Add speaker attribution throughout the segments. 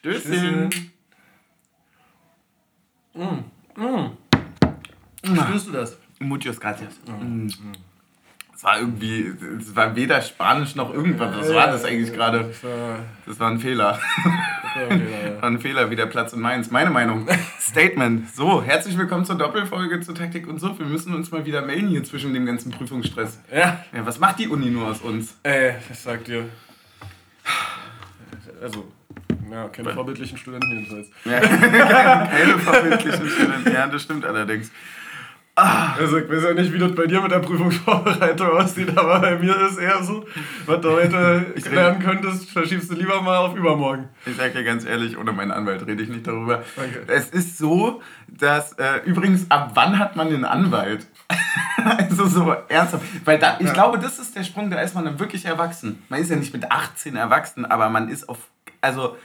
Speaker 1: Stößchen.
Speaker 2: Mm. Mm. Spürst du das?
Speaker 1: Muchos gracias. Mm. Es war irgendwie, es war weder Spanisch noch irgendwas. Was war das eigentlich gerade?
Speaker 2: Das war,
Speaker 1: ein Fehler.
Speaker 2: das war ein Fehler,
Speaker 1: wie der Platz in Mainz. Meine Meinung. Statement. So, herzlich willkommen zur Doppelfolge zur Taktik und so. Wir müssen uns mal wieder melden hier zwischen dem ganzen Prüfungsstress.
Speaker 2: Ja,
Speaker 1: Ja, was macht die Uni nur aus uns?
Speaker 2: ey, ich sag dir. Also, ja, keine vorbildlichen Studenten jedenfalls.
Speaker 1: Ja, keine verbindlichen Studenten. Ja, das stimmt allerdings.
Speaker 2: Also, ich weiß ja nicht, wie das bei dir mit der Prüfungsvorbereitung aussieht, aber bei mir ist eher so, was du heute
Speaker 1: Ich
Speaker 2: lernen könntest, verschiebst du lieber mal auf übermorgen.
Speaker 1: Ich sage dir ganz ehrlich, ohne meinen Anwalt rede ich nicht darüber.
Speaker 2: Danke.
Speaker 1: Es ist so, dass äh, übrigens, ab wann hat man einen Anwalt? also so ernsthaft. Weil da, ich
Speaker 2: Ja.
Speaker 1: glaube, das ist der Sprung, da ist man dann wirklich erwachsen. Man ist ja nicht mit 18 erwachsen, aber man ist auf. Also,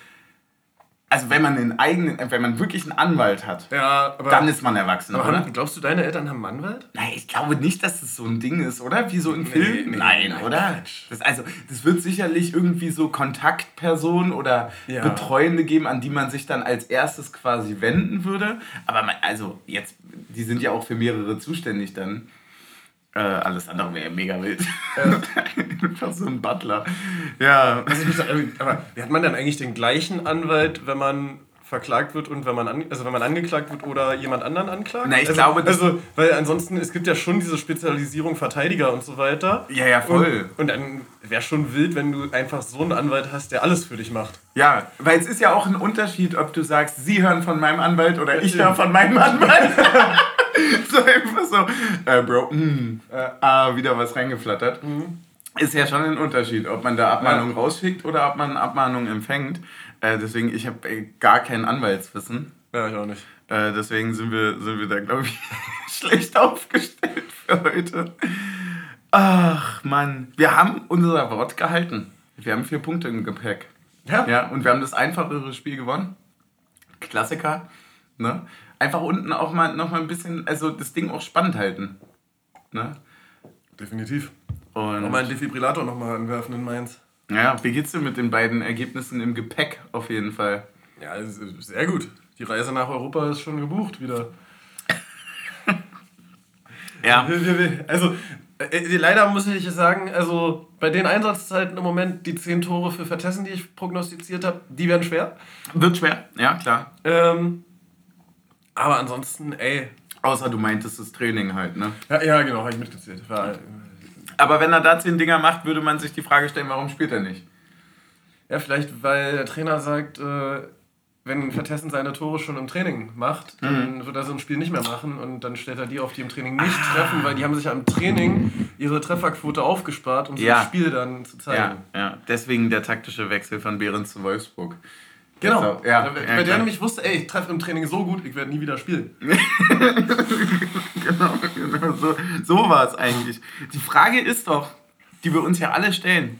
Speaker 1: also wenn man einen eigenen, wenn man wirklich einen Anwalt hat,
Speaker 2: Ja, aber.
Speaker 1: dann ist man erwachsen,
Speaker 2: aber
Speaker 1: oder?
Speaker 2: haben, glaubst du, deine Eltern haben einen Anwalt?
Speaker 1: Nein, ich glaube nicht, dass das so ein Ding ist, oder? Wie so in
Speaker 2: Nee,
Speaker 1: Filmen?
Speaker 2: nee,
Speaker 1: nein,
Speaker 2: nein,
Speaker 1: oder? Das, also, das wird sicherlich irgendwie so Kontaktpersonen oder
Speaker 2: Ja.
Speaker 1: Betreuende geben, an die man sich dann als erstes quasi wenden würde. Aber man, also jetzt, die sind ja auch für mehrere zuständig dann. Äh, alles andere wäre mega wild. Einfach so ein Butler. Ja.
Speaker 2: Also aber wie hat man dann eigentlich den gleichen Anwalt, wenn man verklagt wird und wenn man an, also wenn man angeklagt wird oder jemand anderen anklagt?
Speaker 1: Na, ich
Speaker 2: also,
Speaker 1: glaube,
Speaker 2: also weil ansonsten es gibt ja schon diese Spezialisierung Verteidiger und so weiter.
Speaker 1: Ja, ja, voll.
Speaker 2: Und, und dann wäre schon wild, wenn du einfach so einen Anwalt hast, der alles für dich macht.
Speaker 1: Ja, weil es ist ja auch ein Unterschied, ob du sagst, Sie hören von meinem Anwalt oder ich höre von meinem Anwalt. so einfach so, äh, Bro, mh, äh, ah, wieder was reingeflattert. Ist ja schon ein Unterschied, ob man da Abmahnungen rausschickt oder ob man Abmahnungen empfängt. Äh, deswegen, ich habe äh, gar kein Anwaltswissen.
Speaker 2: Ja, ich auch nicht.
Speaker 1: Äh, deswegen sind wir, sind wir da, glaube ich, schlecht aufgestellt für heute. Ach, Mann. Wir haben unser Wort gehalten. Wir haben vier Punkte im Gepäck.
Speaker 2: Ja?
Speaker 1: Ja, und wir haben das einfachere Spiel gewonnen. Klassiker. Ne? Einfach unten auch mal noch mal ein bisschen, also das Ding auch spannend halten. Ne?
Speaker 2: Definitiv.
Speaker 1: Und
Speaker 2: Nochmal einen Defibrillator nochmal anwerfen in Mainz.
Speaker 1: ja, wie geht's dir mit den beiden Ergebnissen im Gepäck auf jeden Fall?
Speaker 2: Ja, sehr gut. Die Reise nach Europa ist schon gebucht wieder.
Speaker 1: Ja.
Speaker 2: Also, äh, leider muss ich sagen, also bei den Einsatzzeiten im Moment, die zehn Tore für Vertessen, die ich prognostiziert habe, die werden schwer.
Speaker 1: Wird schwer, ja klar.
Speaker 2: Ähm, aber ansonsten, ey.
Speaker 1: Außer du meintest das Training halt, ne?
Speaker 2: Ja, ja genau, habe ich mitgezählt. War, äh,
Speaker 1: Aber wenn er da zehn Dinger macht, würde man sich die Frage stellen, warum spielt er nicht?
Speaker 2: ja, vielleicht, weil der Trainer sagt, äh, wenn Vertessen seine Tore schon im Training macht, dann wird er so ein Spiel nicht mehr machen und dann stellt er die auf, die im Training nicht treffen, weil die haben sich ja im Training ihre Trefferquote aufgespart, um
Speaker 1: Ja.
Speaker 2: ein Spiel dann zu zeigen.
Speaker 1: Ja, ja. Deswegen der taktische Wechsel von Behrens zu Wolfsburg.
Speaker 2: Genau.
Speaker 1: Also, ja,
Speaker 2: bei
Speaker 1: ja,
Speaker 2: der
Speaker 1: klar.
Speaker 2: nämlich wusste, ey, ich treffe im Training so gut, ich werde nie wieder spielen.
Speaker 1: Genau, genau so, so war es eigentlich. Die Frage ist doch, die wir uns ja alle stellen.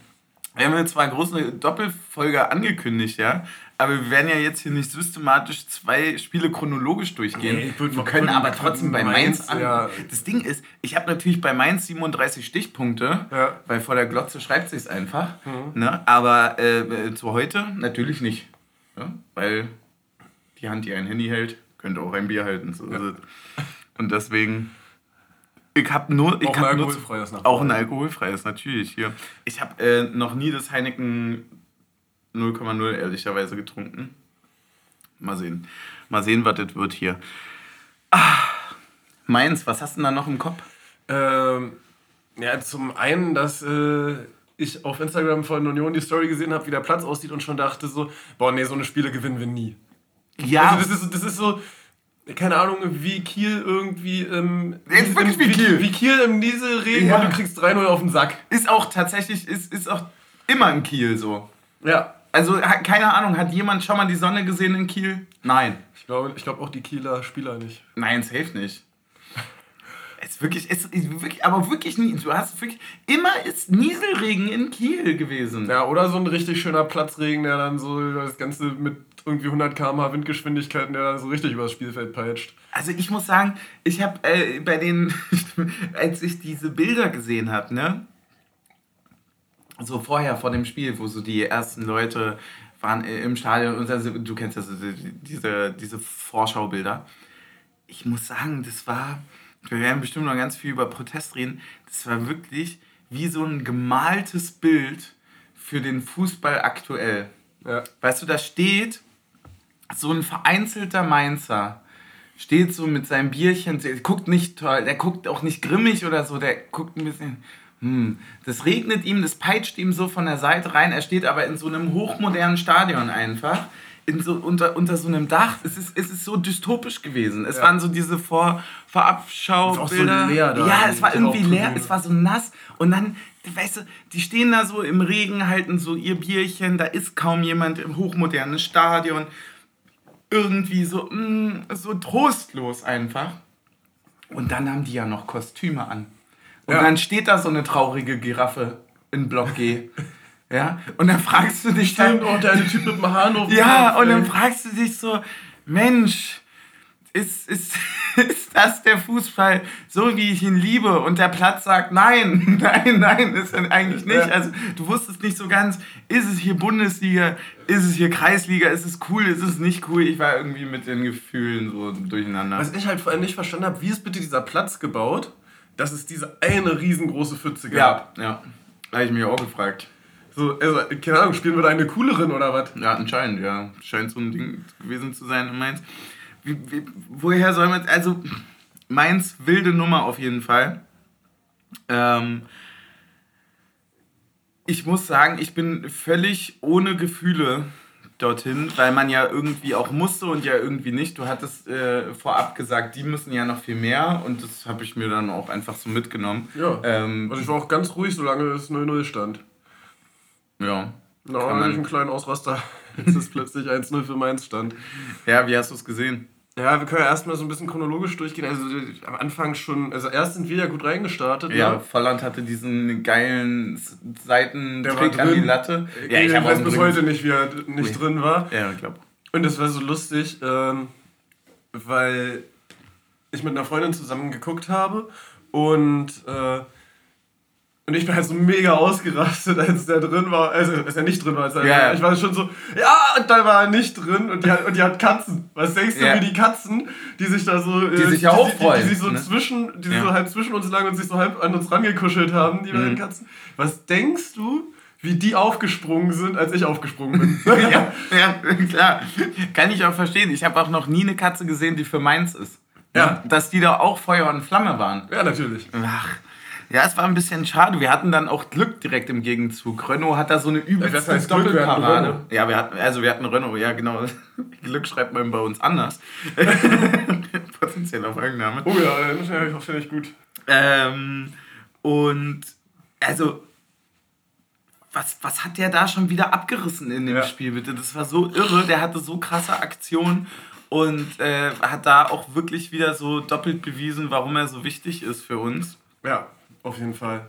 Speaker 1: Wir haben jetzt zwar große Doppelfolge angekündigt, ja, aber wir werden ja jetzt hier nicht systematisch zwei Spiele chronologisch durchgehen.
Speaker 2: Nee,
Speaker 1: wir können aber trotzdem bei
Speaker 2: Mainz,
Speaker 1: Mainz an.
Speaker 2: ja.
Speaker 1: Das Ding ist, ich habe natürlich bei Mainz 37 Stichpunkte,
Speaker 2: Ja. Mhm.
Speaker 1: weil vor der Glotze schreibt sich's einfach. Ne? Aber äh, zu heute natürlich nicht. Ja? Weil die Hand, die ein Handy hält, könnte auch ein Bier halten. So es. Und deswegen, ich habe nur. Ich
Speaker 2: Auch ein
Speaker 1: hab nur
Speaker 2: alkoholfreies nach
Speaker 1: Auch ein alkoholfreies, natürlich. Hier. Ich habe äh, noch nie das Heineken 0,0 ehrlicherweise getrunken. Mal sehen. Mal sehen, was das wird hier. Ah, Mainz, was hast du denn da noch im Kopf?
Speaker 2: Ähm, ja, zum einen, dass äh, ich auf Instagram von Union die Story gesehen habe, wie der Platz aussieht und schon dachte so, boah, nee, so eine Spiele gewinnen wir nie.
Speaker 1: Ja,
Speaker 2: Also das ist, das ist so, keine Ahnung, wie Kiel irgendwie im,
Speaker 1: Jetzt wirklich wie Kiel.
Speaker 2: wie Kiel im Nieselregen
Speaker 1: Ja.
Speaker 2: und du kriegst 3-0 auf den Sack.
Speaker 1: ist auch tatsächlich, ist, ist auch immer in Kiel so.
Speaker 2: Ja.
Speaker 1: Also, keine Ahnung, hat jemand schon mal die Sonne gesehen in Kiel? Nein.
Speaker 2: Ich glaube ich glaub auch die Kieler Spieler nicht.
Speaker 1: Nein, safe nicht. Es wirklich, es ist wirklich, aber wirklich nie. Du hast wirklich, immer ist Nieselregen in Kiel gewesen.
Speaker 2: Ja, oder so ein richtig schöner Platzregen, der dann so das Ganze mit irgendwie 100 km/h Windgeschwindigkeiten, der dann so richtig übers Spielfeld peitscht.
Speaker 1: Also ich muss sagen, ich habe äh, bei den, als ich diese Bilder gesehen habe, ne, so vorher vor dem Spiel, wo so die ersten Leute waren im Stadion und also, du kennst das, diese, diese Vorschaubilder. Ich muss sagen, das war, wir werden bestimmt noch ganz viel über Protest reden, das war wirklich wie so ein gemaltes Bild für den Fußball aktuell. Ja. Weißt du, da steht so ein vereinzelter Mainzer, steht so mit seinem Bierchen, der guckt nicht toll, der guckt auch nicht grimmig oder so, der guckt ein bisschen, hm, das regnet ihm, das peitscht ihm so von der Seite rein, er steht aber in so einem hochmodernen Stadion einfach in so, unter, unter so einem Dach. Es ist, es ist so dystopisch gewesen. Es ja. waren so diese Vor, Vorabschaubilder. So ja, es war irgendwie leer, es war so nass. Und dann, weißt du, die stehen da so im Regen, halten so ihr Bierchen, da ist kaum jemand im hochmodernen Stadion. Irgendwie so, mh, mm, so trostlos einfach. Und dann haben die ja noch Kostüme an. Und ja. dann steht da so eine traurige Giraffe in Block G. Ja, und dann fragst du dich Stimmt, dann... Und der Typ mit dem Hahn auf Ja, und dann fragst du dich so, Mensch, ist, ist, ist das der Fußball, so wie ich ihn liebe? Und der Platz sagt, nein, nein, nein, ist er eigentlich nicht. Also du wusstest nicht so ganz, ist es hier Bundesliga, ist es hier Kreisliga, ist es cool, ist es nicht cool? Ich war irgendwie mit den Gefühlen so durcheinander.
Speaker 2: Was ich halt vor allem nicht verstanden habe, wie ist bitte dieser Platz gebaut, dass es diese eine riesengroße Pfütze
Speaker 1: gab? Ja, ja. Da habe ich mich auch gefragt.
Speaker 2: So, also, keine Ahnung, spielen wir da eine cooleren oder was?
Speaker 1: Ja, anscheinend, ja. Scheint so ein Ding gewesen zu sein in Mainz. Wie, wie, woher soll man, also Mainz, wilde Nummer auf jeden Fall. Ähm, ich muss sagen, ich bin völlig ohne Gefühle dorthin, weil man ja irgendwie auch musste und ja irgendwie nicht. Du hattest äh, vorab gesagt, die müssen ja noch viel mehr und das habe ich mir dann auch einfach so mitgenommen.
Speaker 2: Ja. Ähm, also ich war auch ganz ruhig, solange es 0-0 stand. Ja. Na, no, einen kleinen Ausraster. Jetzt ist plötzlich 1-0 für Mainz stand.
Speaker 1: Ja, wie hast du es gesehen?
Speaker 2: Ja, wir können ja erstmal so ein bisschen chronologisch durchgehen. Also am Anfang schon, also erst sind wir ja gut reingestartet.
Speaker 1: Ja, ne? Volland hatte diesen geilen Seitentrick an die Latte.
Speaker 2: Ja, ich, ich weiß bis heute nicht, wie er nicht Ui. drin war. Ja, ich glaube. Und das war so lustig, ähm, weil ich mit einer Freundin zusammen geguckt habe und äh, und ich bin halt so mega ausgerastet, als der drin war. Also, als er nicht drin war. Als er, yeah. Ich war schon so, ja, und da war er nicht drin. Und die hat, und die hat Katzen. Was denkst du, yeah. wie die Katzen, die sich da so. Die äh, sich ja auch freuen. Die, die, sich so ne? zwischen, die ja. so halb zwischen uns lagen und sich so halb an uns rangekuschelt haben, die mhm. beiden Katzen. Was denkst du, wie die aufgesprungen sind, als ich aufgesprungen bin?
Speaker 1: ja, ja, klar. Kann ich auch verstehen. Ich habe auch noch nie eine Katze gesehen, die für meins ist. Ja. Dass die da auch Feuer und Flamme waren.
Speaker 2: Ja, natürlich.
Speaker 1: Ach. Ja, es war ein bisschen schade. Wir hatten dann auch Glück direkt im Gegenzug. Renault hat da so eine übelste ja, Doppelparade. Ja, wir hatten, also wir hatten Renault, ja genau. Glück schreibt man bei uns anders. Potenzieller Folgenname.
Speaker 2: Oh ja, das finde ich gut.
Speaker 1: Ähm, und also, was, was hat der da schon wieder abgerissen in dem ja. Spiel, bitte? Das war so irre. Der hatte so krasse Aktionen und äh, hat da auch wirklich wieder so doppelt bewiesen, warum er so wichtig ist für uns.
Speaker 2: Ja, auf jeden Fall.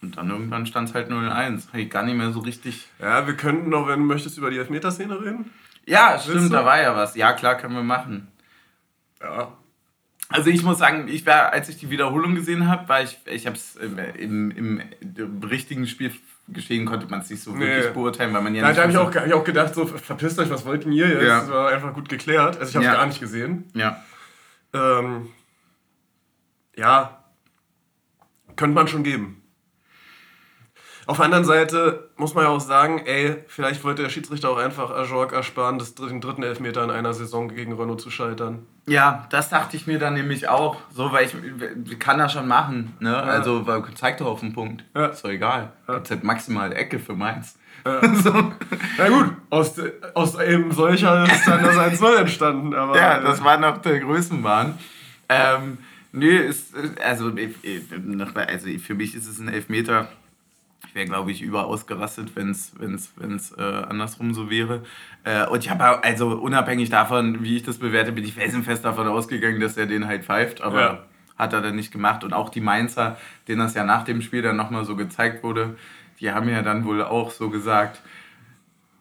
Speaker 1: Und dann irgendwann stand es halt 0-1. Hey, gar nicht mehr so richtig.
Speaker 2: Ja, wir könnten noch, wenn du möchtest, über die Elfmeterszene reden.
Speaker 1: Ja, stimmt, da war ja was. Ja, klar, können wir machen.
Speaker 2: Ja.
Speaker 1: Also ich muss sagen, ich war, als ich die Wiederholung gesehen habe, war ich, ich habe es im, im, im, richtigen Spiel geschehen, konnte man es nicht so wirklich nee. beurteilen, weil man ja
Speaker 2: Nein, da habe ich, auch, hab ich auch gedacht, so verpisst euch, was wollt ihr jetzt? Ja. Das war einfach gut geklärt. Also ich habe es ja. gar nicht gesehen.
Speaker 1: Ja.
Speaker 2: Ähm, ja, könnte man schon geben. Auf der anderen Seite muss man ja auch sagen, ey, vielleicht wollte der Schiedsrichter auch einfach Ajork ersparen, das, den dritten Elfmeter in einer Saison gegen Renault zu scheitern.
Speaker 1: Ja, das dachte ich mir dann nämlich auch. So, weil ich kann das schon machen. Ne? Ja. Also, weil, zeig doch auf den Punkt. Ja. Ist doch egal. Ja. Gibt's halt maximal Ecke für Mainz.
Speaker 2: Ja. so. Na gut, aus, aus eben solcher ist dann das 1-0 entstanden. Aber,
Speaker 1: ja, das war noch der Größenwahn. Ähm, Nö, ist, also, also für mich ist es ein Elfmeter. Ich wäre, glaube ich, überausgerastet, wenn es wenn's, äh, andersrum so wäre. Äh, und ich habe also unabhängig davon, wie ich das bewerte, bin ich felsenfest davon ausgegangen, dass er den halt pfeift. Aber ja. hat er dann nicht gemacht. Und auch die Mainzer, denen das ja nach dem Spiel dann nochmal so gezeigt wurde, die haben ja dann wohl auch so gesagt,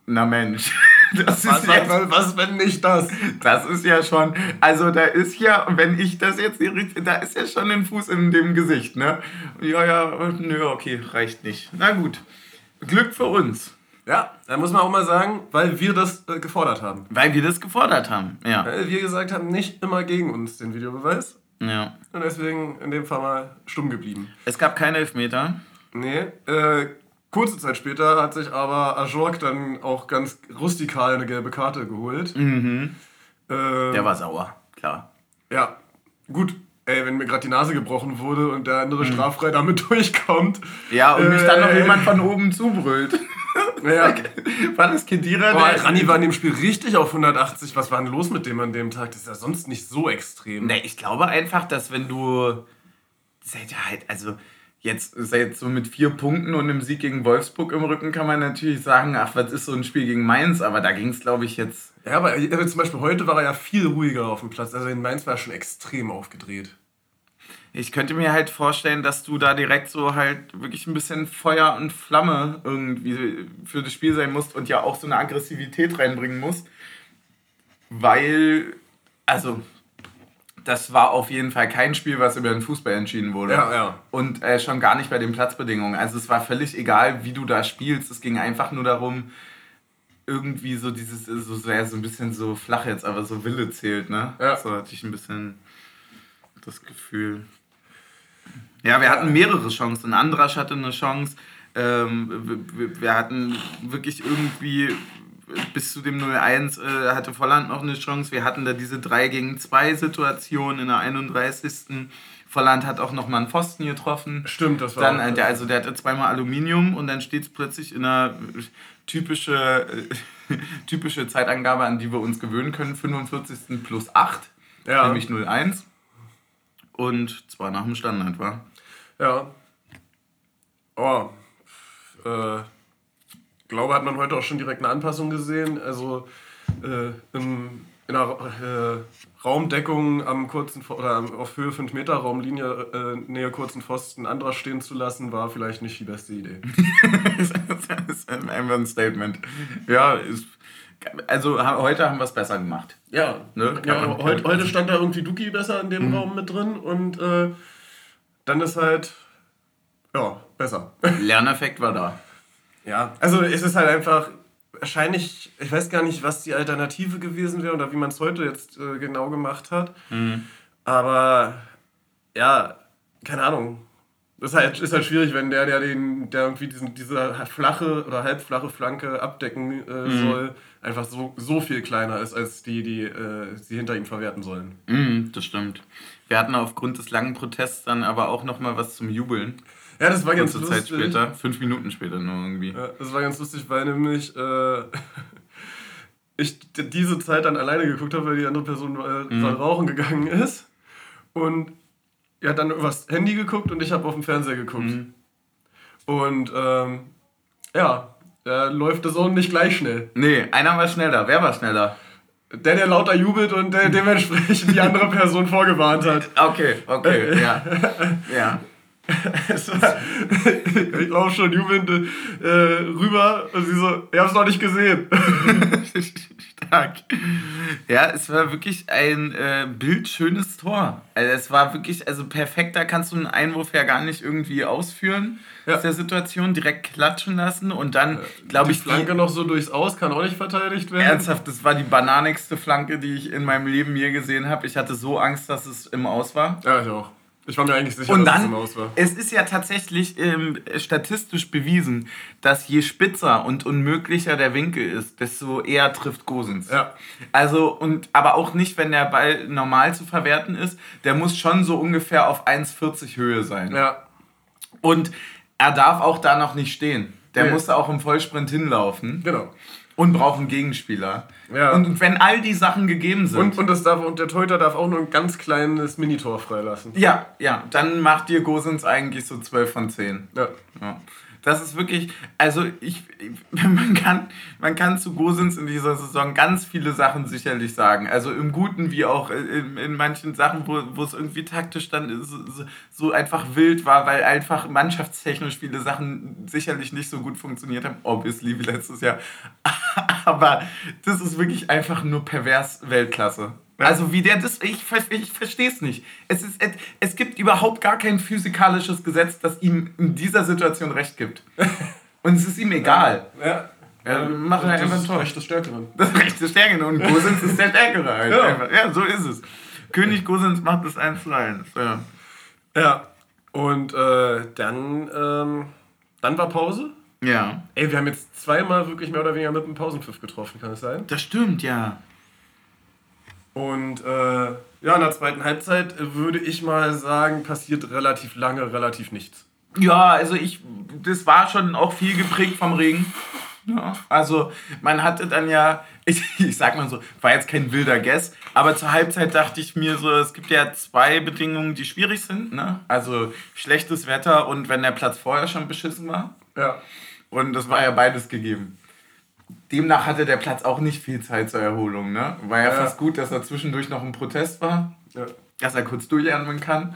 Speaker 1: na Mensch.
Speaker 2: Das was, ist was, was, was, wenn nicht das?
Speaker 1: Das ist ja schon, also da ist ja, wenn ich das jetzt, da ist ja schon ein Fuß in dem Gesicht, ne? Ja, ja, nö, okay, reicht nicht. Na gut, Glück für uns.
Speaker 2: Ja, da muss man auch mal sagen, weil wir das äh, gefordert haben.
Speaker 1: Weil wir das gefordert haben, ja.
Speaker 2: Weil wir gesagt haben, nicht immer gegen uns den Videobeweis.
Speaker 1: ja.
Speaker 2: Und deswegen in dem Fall mal stumm geblieben.
Speaker 1: Es gab keine Elfmeter.
Speaker 2: Nee, äh, kurze Zeit später hat sich aber Ajork dann auch ganz rustikal eine gelbe Karte geholt. Mhm. Äh,
Speaker 1: Der war sauer, klar.
Speaker 2: Ja, gut. Ey, wenn mir gerade die Nase gebrochen wurde und der
Speaker 1: Mhm.
Speaker 2: andere straffrei damit durchkommt.
Speaker 1: Ja, und mich dann noch
Speaker 2: äh,
Speaker 1: jemand von oben zubrüllt.
Speaker 2: Ja.
Speaker 1: War das Kedira?
Speaker 2: Boah, Rani war in dem Spiel richtig auf 180. Was war denn los mit dem an dem Tag? Das ist ja sonst nicht so extrem.
Speaker 1: Ne, ich glaube einfach, dass wenn du. Seid ihr halt, also jetzt seid so mit vier Punkten und einem Sieg gegen Wolfsburg im Rücken kann man natürlich sagen, ach, was ist so ein Spiel gegen Mainz, aber da ging es, glaube ich, jetzt.
Speaker 2: Ja, aber zum Beispiel heute war er ja viel ruhiger auf dem Platz. Also in Mainz war er schon extrem aufgedreht.
Speaker 1: Ich könnte mir halt vorstellen, dass du da direkt so halt wirklich ein bisschen Feuer und Flamme irgendwie für das Spiel sein musst und ja auch so eine Aggressivität reinbringen musst. Weil, also, das war auf jeden Fall kein Spiel, was über den Fußball entschieden wurde.
Speaker 2: Ja, ja.
Speaker 1: Und äh, schon gar nicht bei den Platzbedingungen. Also es war völlig egal, wie du da spielst. Es ging einfach nur darum, irgendwie so dieses, so, so, ja, so ein bisschen so flach jetzt, aber so Wille zählt, ne?
Speaker 2: Ja.
Speaker 1: So hatte ich ein bisschen das Gefühl. Ja, wir hatten mehrere Chancen. Andrasch hatte eine Chance. Ähm, wir, wir hatten wirklich irgendwie bis zu dem 0-1 äh, hatte Volland noch eine Chance. Wir hatten da diese 3 gegen 2 Situation in der 31. Volland hat auch nochmal einen Pfosten getroffen.
Speaker 2: Stimmt, das war
Speaker 1: Dann,
Speaker 2: auch-
Speaker 1: äh, der, also der hatte zweimal Aluminium und dann steht es plötzlich in einer typische, äh, typische Zeitangabe, an die wir uns gewöhnen können, 45. plus 8,
Speaker 2: Ja.
Speaker 1: nämlich 0-1. Und zwar nach dem Standard, war.
Speaker 2: Ja. Oh. Äh, glaube, hat man heute auch schon direkt eine Anpassung gesehen. Also äh, im, in der äh, Raumdeckung am kurzen oder auf Höhe 5 Meter Raumlinie äh, Nähe kurzen Pfosten anderer stehen zu lassen, war vielleicht nicht die beste Idee.
Speaker 1: das ist einfach ein Statement. Ja, ist, also heute haben wir es besser gemacht.
Speaker 2: Ja,
Speaker 1: Ne,
Speaker 2: ja
Speaker 1: man-
Speaker 2: heute, heute stand da irgendwie Duki besser in dem Raum mit drin und äh, dann ist halt ja besser.
Speaker 1: Lerneffekt war da.
Speaker 2: Ja, also es ist halt einfach wahrscheinlich, ich weiß gar nicht, was die Alternative gewesen wäre oder wie man es heute jetzt äh, genau gemacht hat. Aber ja, keine Ahnung. Das ist halt, ist halt schwierig, wenn der, der den, der irgendwie diesen, diese flache oder halbflache Flanke abdecken äh, soll, einfach so, so viel kleiner ist als die, die äh, sie hinter ihm verwerten sollen.
Speaker 1: Mhm, das stimmt. Wir hatten aufgrund des langen Protests dann aber auch nochmal was zum Jubeln.
Speaker 2: Ja, das war ganz
Speaker 1: Kurze
Speaker 2: lustig.
Speaker 1: Zeit später, fünf Minuten später nur irgendwie.
Speaker 2: Ja, das war ganz lustig, weil nämlich äh, ich diese Zeit dann alleine geguckt habe, weil die andere Person äh,
Speaker 1: Mhm.
Speaker 2: rauchen gegangen ist. Und er hat dann übers Handy geguckt und ich habe auf dem Fernseher geguckt.
Speaker 1: Mhm.
Speaker 2: Und ähm, ja, da läuft das auch nicht gleich schnell.
Speaker 1: Nee, einer war schneller. Wer war schneller?
Speaker 2: Der, der lauter jubelt und der dementsprechend die andere Person vorgewarnt hat.
Speaker 1: Okay, okay, ja. Ja.
Speaker 2: Es war, ich laufe schon jubelnd äh, rüber und sie so, ich hab's noch nicht gesehen.
Speaker 1: Stark. Ja, es war wirklich ein äh, bildschönes Tor. Also es war wirklich, also perfekt, da kannst du einen Einwurf ja gar nicht irgendwie ausführen
Speaker 2: Ja.
Speaker 1: aus der Situation, direkt klatschen lassen und dann, glaube
Speaker 2: Die
Speaker 1: ich,
Speaker 2: Flanke noch so durchs Aus kann auch nicht verteidigt werden.
Speaker 1: Ernsthaft, das war die bananigste Flanke, die ich in meinem Leben je gesehen habe. Ich hatte so Angst, dass es im Aus war.
Speaker 2: Ja, ich auch. Ich war mir eigentlich sicher,
Speaker 1: Und
Speaker 2: dass es
Speaker 1: dann,
Speaker 2: im Aus war.
Speaker 1: es ist ja tatsächlich ähm, statistisch bewiesen, dass je spitzer und unmöglicher der Winkel ist, desto eher trifft Gosens.
Speaker 2: Ja.
Speaker 1: Also, und, aber auch nicht, wenn der Ball normal zu verwerten ist. Der muss schon so ungefähr auf 1,40 Höhe sein.
Speaker 2: Ja.
Speaker 1: Und er darf auch da noch nicht stehen. Der
Speaker 2: Nee.
Speaker 1: muss auch im Vollsprint hinlaufen
Speaker 2: Genau.
Speaker 1: Und braucht einen Gegenspieler.
Speaker 2: Ja.
Speaker 1: Und wenn all die Sachen gegeben sind.
Speaker 2: Und, und, das darf, und der Torhüter darf auch nur ein ganz kleines Minitor freilassen.
Speaker 1: ja, ja, dann macht dir Gosens eigentlich so 12 von 10.
Speaker 2: Ja.
Speaker 1: Ja. Das ist wirklich, also ich, man kann, man kann zu Gosens in dieser Saison ganz viele Sachen sicherlich sagen. Also im Guten wie auch in, in manchen Sachen, wo, wo es irgendwie taktisch dann so, so- einfach wild war, weil einfach mannschaftstechnisch viele Sachen sicherlich nicht so gut funktioniert haben. Obviously wie letztes Jahr. Aber das ist wirklich einfach nur pervers Weltklasse. Also wie der das, ich, ich verstehe es nicht. Es, ist, es, gibt überhaupt gar kein physikalisches Gesetz, das ihm in dieser Situation recht gibt. Und es ist ihm egal.
Speaker 2: Ja.
Speaker 1: Ja, machen halt einfach ein.
Speaker 2: Recht des Stärkeren.
Speaker 1: Das Recht des Stärkeren und Gosens ist der Stärkere halt.
Speaker 2: Ja.
Speaker 1: Einfach. ja, so ist es. König Gosens macht das 1 zu 1. Ja.
Speaker 2: Ja. Und äh, dann, ähm, dann war Pause.
Speaker 1: ja,
Speaker 2: Ey, wir haben jetzt zweimal wirklich mehr oder weniger mit einem Pausenpfiff getroffen, kann es sein?
Speaker 1: das stimmt, ja.
Speaker 2: Und äh, ja, in der zweiten Halbzeit würde ich mal sagen, passiert relativ lange, relativ nichts.
Speaker 1: Ja, also ich, das war schon auch viel geprägt vom Regen. Ja, also man hatte dann ja, ich, ich sag mal so, war jetzt kein wilder Guess, aber zur Halbzeit dachte ich mir so, es gibt ja zwei Bedingungen, die schwierig sind. Ne? Also schlechtes Wetter und wenn der Platz vorher schon beschissen war.
Speaker 2: Ja.
Speaker 1: Und das war ja beides gegeben. Demnach hatte der Platz auch nicht viel Zeit zur Erholung. Ne? War ja,
Speaker 2: Ja.
Speaker 1: fast gut, dass er zwischendurch noch ein Protest war,
Speaker 2: Ja.
Speaker 1: dass er kurz durchatmen kann.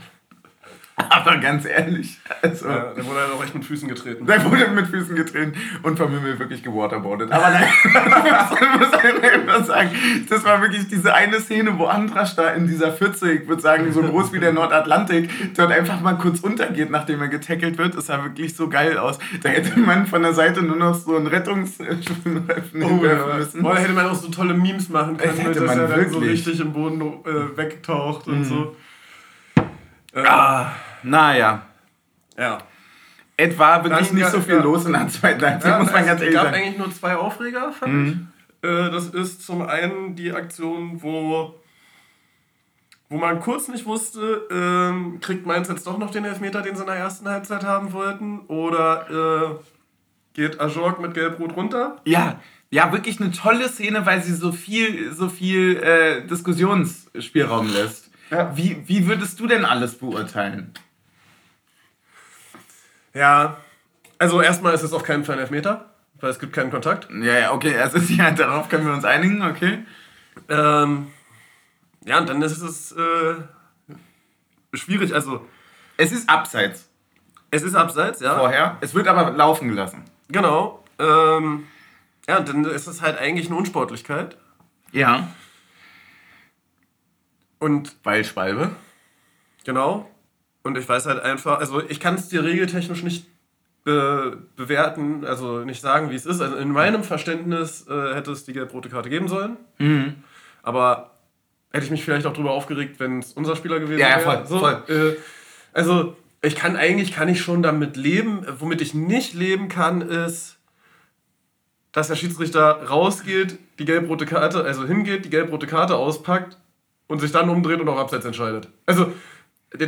Speaker 1: Aber ganz ehrlich, also...
Speaker 2: ja. Der wurde halt auch echt mit Füßen getreten.
Speaker 1: Da wurde mit Füßen getreten und vom Himmel wirklich gewaterboardet. Aber nein, ich muss einfach sagen, das war wirklich diese eine Szene, wo Andrasch da in dieser Pfütze, ich würde sagen, so groß wie der Nordatlantik, dort einfach mal kurz untergeht, nachdem er getackelt wird. Das sah wirklich so geil aus. Da hätte man von der Seite nur noch so einen Rettungsschwimmreifen
Speaker 2: Oh, ja.
Speaker 1: müssen.
Speaker 2: Da hätte man auch so tolle Memes machen können,
Speaker 1: Das
Speaker 2: dass
Speaker 1: man
Speaker 2: er dann so richtig im Boden äh, wegtaucht und so. Äh,
Speaker 1: Ah, naja.
Speaker 2: Ja.
Speaker 1: Es war wirklich
Speaker 2: Dann
Speaker 1: nicht so viel
Speaker 2: ja.
Speaker 1: los in der zweiten Halbzeit,
Speaker 2: Ja,
Speaker 1: muss man
Speaker 2: es
Speaker 1: ganz ehrlich
Speaker 2: gab
Speaker 1: sagen. Mhm.
Speaker 2: eigentlich nur zwei Aufreger, fand ich. Äh, das ist zum einen die Aktion, wo, wo man kurz nicht wusste, ähm, kriegt Mainz jetzt doch noch den Elfmeter, den sie in der ersten Halbzeit haben wollten, oder äh, geht Ajorg mit Gelb-Rot runter?
Speaker 1: Ja, ja, wirklich eine tolle Szene, weil sie so viel, so viel äh, Diskussionsspielraum lässt.
Speaker 2: Ja.
Speaker 1: Wie, wie würdest du denn alles beurteilen?
Speaker 2: Ja, also erstmal ist es auf keinen Fall ein Elfmeter, weil es gibt keinen Kontakt.
Speaker 1: Ja, ja, okay, also ja, darauf können wir uns einigen, okay.
Speaker 2: Ähm, ja, und dann ist es äh, schwierig. Also,
Speaker 1: Es ist abseits
Speaker 2: es ist abseits, ja.
Speaker 1: vorher, es wird aber laufen gelassen.
Speaker 2: Genau. Ähm, ja, und dann ist es halt eigentlich eine Unsportlichkeit.
Speaker 1: Ja.
Speaker 2: Und
Speaker 1: Weil Schwalbe.
Speaker 2: genau. Und ich weiß halt einfach, also ich kann es dir regeltechnisch nicht be bewerten, also nicht sagen, wie es ist. Also in meinem Verständnis äh, hätte es die gelb-rote Karte geben sollen.
Speaker 1: Mhm.
Speaker 2: Aber hätte ich mich vielleicht auch drüber aufgeregt, wenn es unser Spieler gewesen
Speaker 1: Ja, ja,
Speaker 2: wäre.
Speaker 1: voll,
Speaker 2: so,
Speaker 1: voll.
Speaker 2: Äh, also ich kann eigentlich kann ich schon damit leben. Womit ich nicht leben kann, ist, dass der Schiedsrichter rausgeht, die gelb-rote Karte, also hingeht, die gelb-rote Karte auspackt und sich dann umdreht und auch abseits entscheidet. Also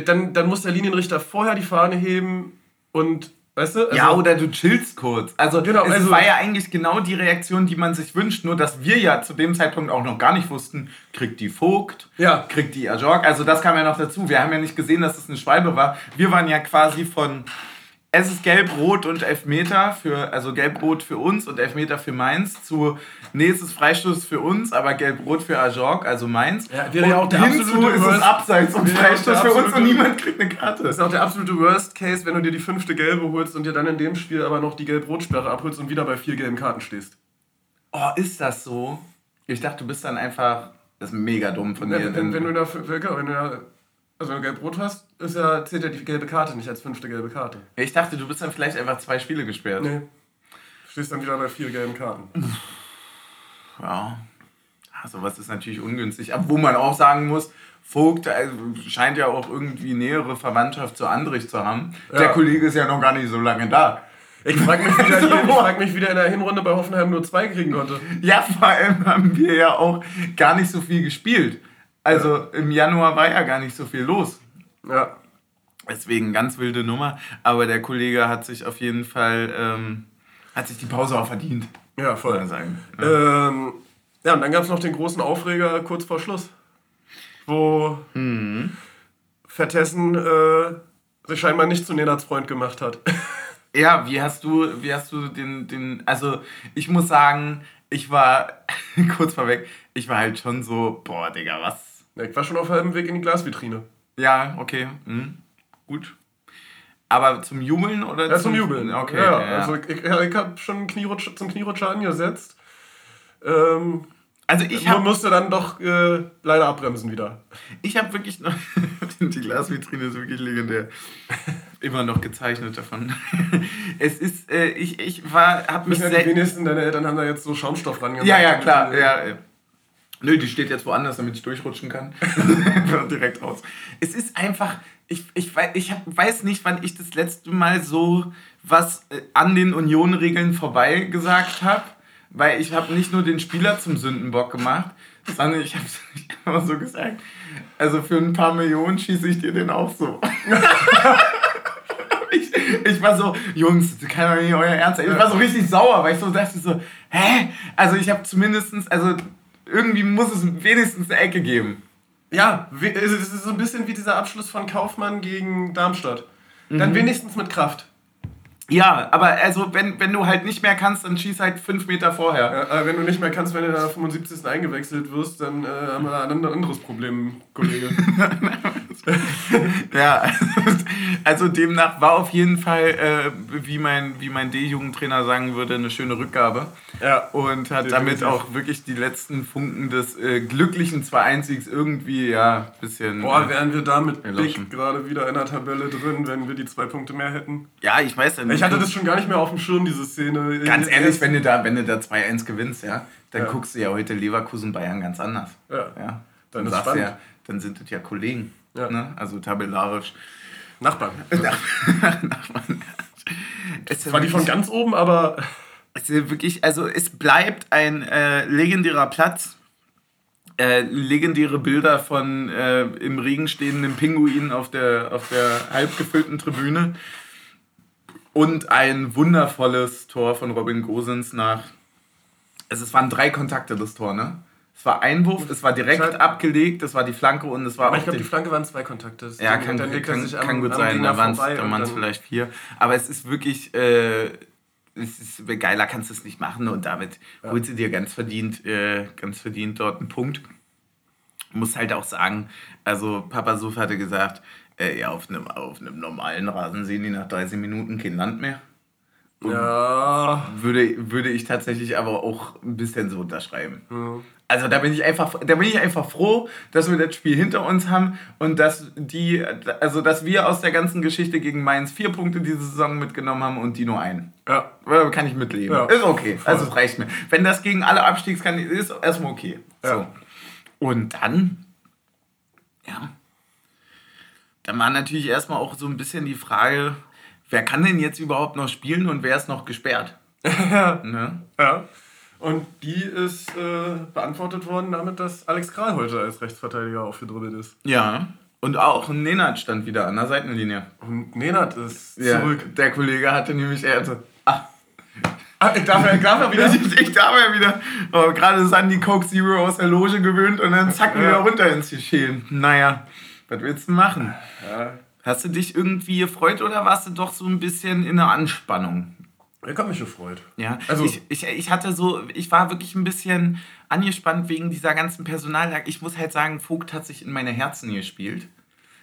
Speaker 2: dann, dann muss der Linienrichter vorher die Fahne heben und weißt du? Also,
Speaker 1: ja, oder du chillst kurz. Also,
Speaker 2: Genau,
Speaker 1: es
Speaker 2: also-
Speaker 1: war ja eigentlich genau die Reaktion, die man sich wünscht, nur dass wir ja zu dem Zeitpunkt auch noch gar nicht wussten, kriegt die Vogt,
Speaker 2: Ja.
Speaker 1: kriegt die Ajorg. Also das kam ja noch dazu. Wir haben ja nicht gesehen, dass es eine Schwalbe war. Wir waren ja quasi von es ist gelb-rot und Elfmeter für, also gelb-rot für uns und Elfmeter für Mainz zu, nee, es ist Freistoß für uns, aber gelb-rot für Ajorg, also Mainz.
Speaker 2: Ja, wäre ja
Speaker 1: Und
Speaker 2: auch der
Speaker 1: hinzu
Speaker 2: absolute
Speaker 1: ist es
Speaker 2: Worst-
Speaker 1: abseits und
Speaker 2: ja
Speaker 1: Freistoß für uns und niemand kriegt eine Karte.
Speaker 2: Das ist auch der absolute Worst Case, wenn du dir die fünfte gelbe holst und dir dann in dem Spiel aber noch die gelb-rot-Sperre abholst und wieder bei vier gelben Karten stehst.
Speaker 1: Oh, ist das so? Ich dachte, du bist dann einfach. Das ist mega dumm von dir.
Speaker 2: Wenn, wenn, wenn du da, wenn du da also wenn du gelb-rot hast, ist ja, zählt ja die gelbe Karte nicht als fünfte gelbe Karte.
Speaker 1: ich dachte, du bist dann vielleicht einfach zwei Spiele gesperrt.
Speaker 2: Nee. Stehst dann wieder bei vier gelben Karten.
Speaker 1: Ja. Also was ist natürlich ungünstig. Aber wo man auch sagen muss, Vogt also, scheint ja auch irgendwie nähere Verwandtschaft zu Andrich zu haben. Der
Speaker 2: Ja.
Speaker 1: Kollege ist ja noch gar nicht so lange da.
Speaker 2: Ich frage mich, wie der-
Speaker 1: So.
Speaker 2: ich frag mich, wie der in der Hinrunde bei Hoffenheim nur zwei kriegen konnte.
Speaker 1: Ja, vor allem haben wir ja auch gar nicht so viel gespielt. Also im Januar war ja gar nicht so viel los.
Speaker 2: Ja.
Speaker 1: Deswegen ganz wilde Nummer. Aber der Kollege hat sich auf jeden Fall, ähm, hat sich die Pause auch verdient.
Speaker 2: Ja, voll.
Speaker 1: sagen.
Speaker 2: Ähm, ja, und dann gab es noch den großen Aufreger kurz vor Schluss. Wo Vertessen äh, sich scheinbar nicht zu Nenats Freund gemacht hat.
Speaker 1: Ja, wie hast du, wie hast du den, den, also ich muss sagen, ich war, kurz vorweg, ich war halt schon so, boah, Digga, was?
Speaker 2: Ich war schon auf halbem Weg in die Glasvitrine.
Speaker 1: Ja, okay, hm, gut. Aber zum Jubeln oder
Speaker 2: Ja, zum Jubeln.
Speaker 1: Okay,
Speaker 2: ja,
Speaker 1: ja,
Speaker 2: Also ich, ja, ich habe schon Knierutscher, zum Knierutscher angesetzt. Ähm,
Speaker 1: also ich habe
Speaker 2: musste dann doch äh, leider abbremsen wieder.
Speaker 1: ich hab wirklich noch, die Glasvitrine ist wirklich legendär. immer noch gezeichnet davon. es ist, äh, ich, ich war, hab mich
Speaker 2: Ja, die wenigsten deiner Eltern haben da jetzt so Schaumstoff ran
Speaker 1: Ja, ja, klar. Ja, ja. Nö, die steht jetzt woanders, damit ich durchrutschen kann. Direkt raus. Es ist einfach, ich, ich, ich weiß nicht, wann ich das letzte Mal so was äh, an den Union-Regeln vorbei gesagt habe. Weil ich habe nicht nur den Spieler zum Sündenbock gemacht, sondern ich habe immer so gesagt, also für ein paar Millionen schieße ich dir den auch so. ich, ich war so, Jungs, das kann doch nicht euer Ernst sein. Ich war so richtig sauer, weil ich so dachte so, hä? Also ich habe zumindestens, also irgendwie muss es wenigstens eine Ecke geben.
Speaker 2: Ja, es ist so ein bisschen wie dieser Abschluss von Kaufmann gegen Darmstadt.
Speaker 1: Mhm.
Speaker 2: Dann wenigstens mit Kraft.
Speaker 1: Ja, aber also wenn, wenn du halt nicht mehr kannst, dann schieß halt fünf Meter vorher.
Speaker 2: Ja, äh, wenn du nicht mehr kannst, wenn du da 75. eingewechselt wirst, dann äh, haben wir da ein anderes Problem, Kollege.
Speaker 1: Ja, also demnach war auf jeden Fall, äh, wie mein, wie mein D-Jugendtrainer sagen würde, eine schöne Rückgabe.
Speaker 2: Ja.
Speaker 1: Und hat damit auch wirklich die letzten Funken des äh, glücklichen 2-1-Siegs irgendwie, ja, ein bisschen.
Speaker 2: Boah,
Speaker 1: äh,
Speaker 2: wären wir da mit
Speaker 1: Erloschen.
Speaker 2: Blick gerade wieder in der Tabelle drin, wenn wir die zwei Punkte mehr hätten.
Speaker 1: ja, ich weiß ja nicht.
Speaker 2: Ich hatte das schon gar nicht mehr auf dem Schirm, diese Szene.
Speaker 1: Ganz ehrlich, wenn du da, wenn du da 2-1 gewinnst, ja, dann
Speaker 2: Ja.
Speaker 1: guckst du ja heute Leverkusen Bayern ganz anders.
Speaker 2: Ja.
Speaker 1: ja.
Speaker 2: Dann ist
Speaker 1: sagst ja, dann sind das ja Kollegen.
Speaker 2: Ja.
Speaker 1: Ne? Also tabellarisch.
Speaker 2: Nachbarn.
Speaker 1: Es
Speaker 2: War die von ganz oben, aber
Speaker 1: Es ist wirklich, also es bleibt ein äh, legendärer Platz. Äh, legendäre Bilder von äh, im Regen stehenden Pinguinen auf der, auf der halb gefüllten Tribüne. Und ein wundervolles Tor von Robin Gosens nach. Es waren drei Kontakte, das Tor, ne? Es war Einwurf, es war direkt
Speaker 2: Schalt-
Speaker 1: abgelegt, es war die Flanke und es war
Speaker 2: aber
Speaker 1: auch
Speaker 2: ich glaube,
Speaker 1: die
Speaker 2: Flanke waren zwei Kontakte. Das
Speaker 1: ja, kann,
Speaker 2: er
Speaker 1: kann,
Speaker 2: sich am-
Speaker 1: kann gut sein, da waren es vielleicht vier. Aber es ist wirklich, äh, es ist, geiler kannst du es nicht machen und damit holst du dir ganz verdient, äh, ganz verdient dort einen Punkt. Muss halt auch sagen, also Papa Suf hatte gesagt, äh, ja, auf einem, auf einem normalen Rasen sehen die nach 30 Minuten kein Land mehr.
Speaker 2: Ja.
Speaker 1: Würde, würde ich tatsächlich aber auch ein bisschen so unterschreiben. Also da bin ich einfach, da bin ich einfach froh, dass wir das Spiel hinter uns haben und dass die, also dass wir aus der ganzen Geschichte gegen Mainz vier Punkte diese Saison mitgenommen haben und die nur einen.
Speaker 2: Ja.
Speaker 1: Äh, Kann ich mitleben.
Speaker 2: Ja.
Speaker 1: Ist okay. Also es reicht mir. Wenn das gegen alle Abstiegskandidaten ist, erstmal okay. So.
Speaker 2: Ja.
Speaker 1: Und dann, ja, dann war natürlich erstmal auch so ein bisschen die Frage, wer kann denn jetzt überhaupt noch spielen und wer ist noch gesperrt? ne?
Speaker 2: Ja. Und die ist äh, beantwortet worden damit, dass Alex Kral heute als Rechtsverteidiger aufgedribbelt ist.
Speaker 1: Ja. Und auch ein Nenad stand wieder an der Seitenlinie.
Speaker 2: Und Nenad ist
Speaker 1: Ja,
Speaker 2: zurück.
Speaker 1: Der Kollege hatte nämlich, er ach,
Speaker 2: Ah, darf er, darf er wieder?
Speaker 1: ich, ich darf ja wieder, oh, gerade ist an die Coke Zero aus der Loge gewöhnt und dann zack, wieder
Speaker 2: Ja.
Speaker 1: runter ins Geschehen. Naja, was willst du machen?
Speaker 2: Ja.
Speaker 1: Hast du dich irgendwie gefreut oder warst du doch so ein bisschen in der Anspannung?
Speaker 2: Ich hab mich gefreut.
Speaker 1: Ja,
Speaker 2: Also-
Speaker 1: ich, ich, ich hatte so, ich war wirklich ein bisschen angespannt wegen dieser ganzen Personallage. Ich muss halt sagen, Vogt hat sich in meine Herzen gespielt.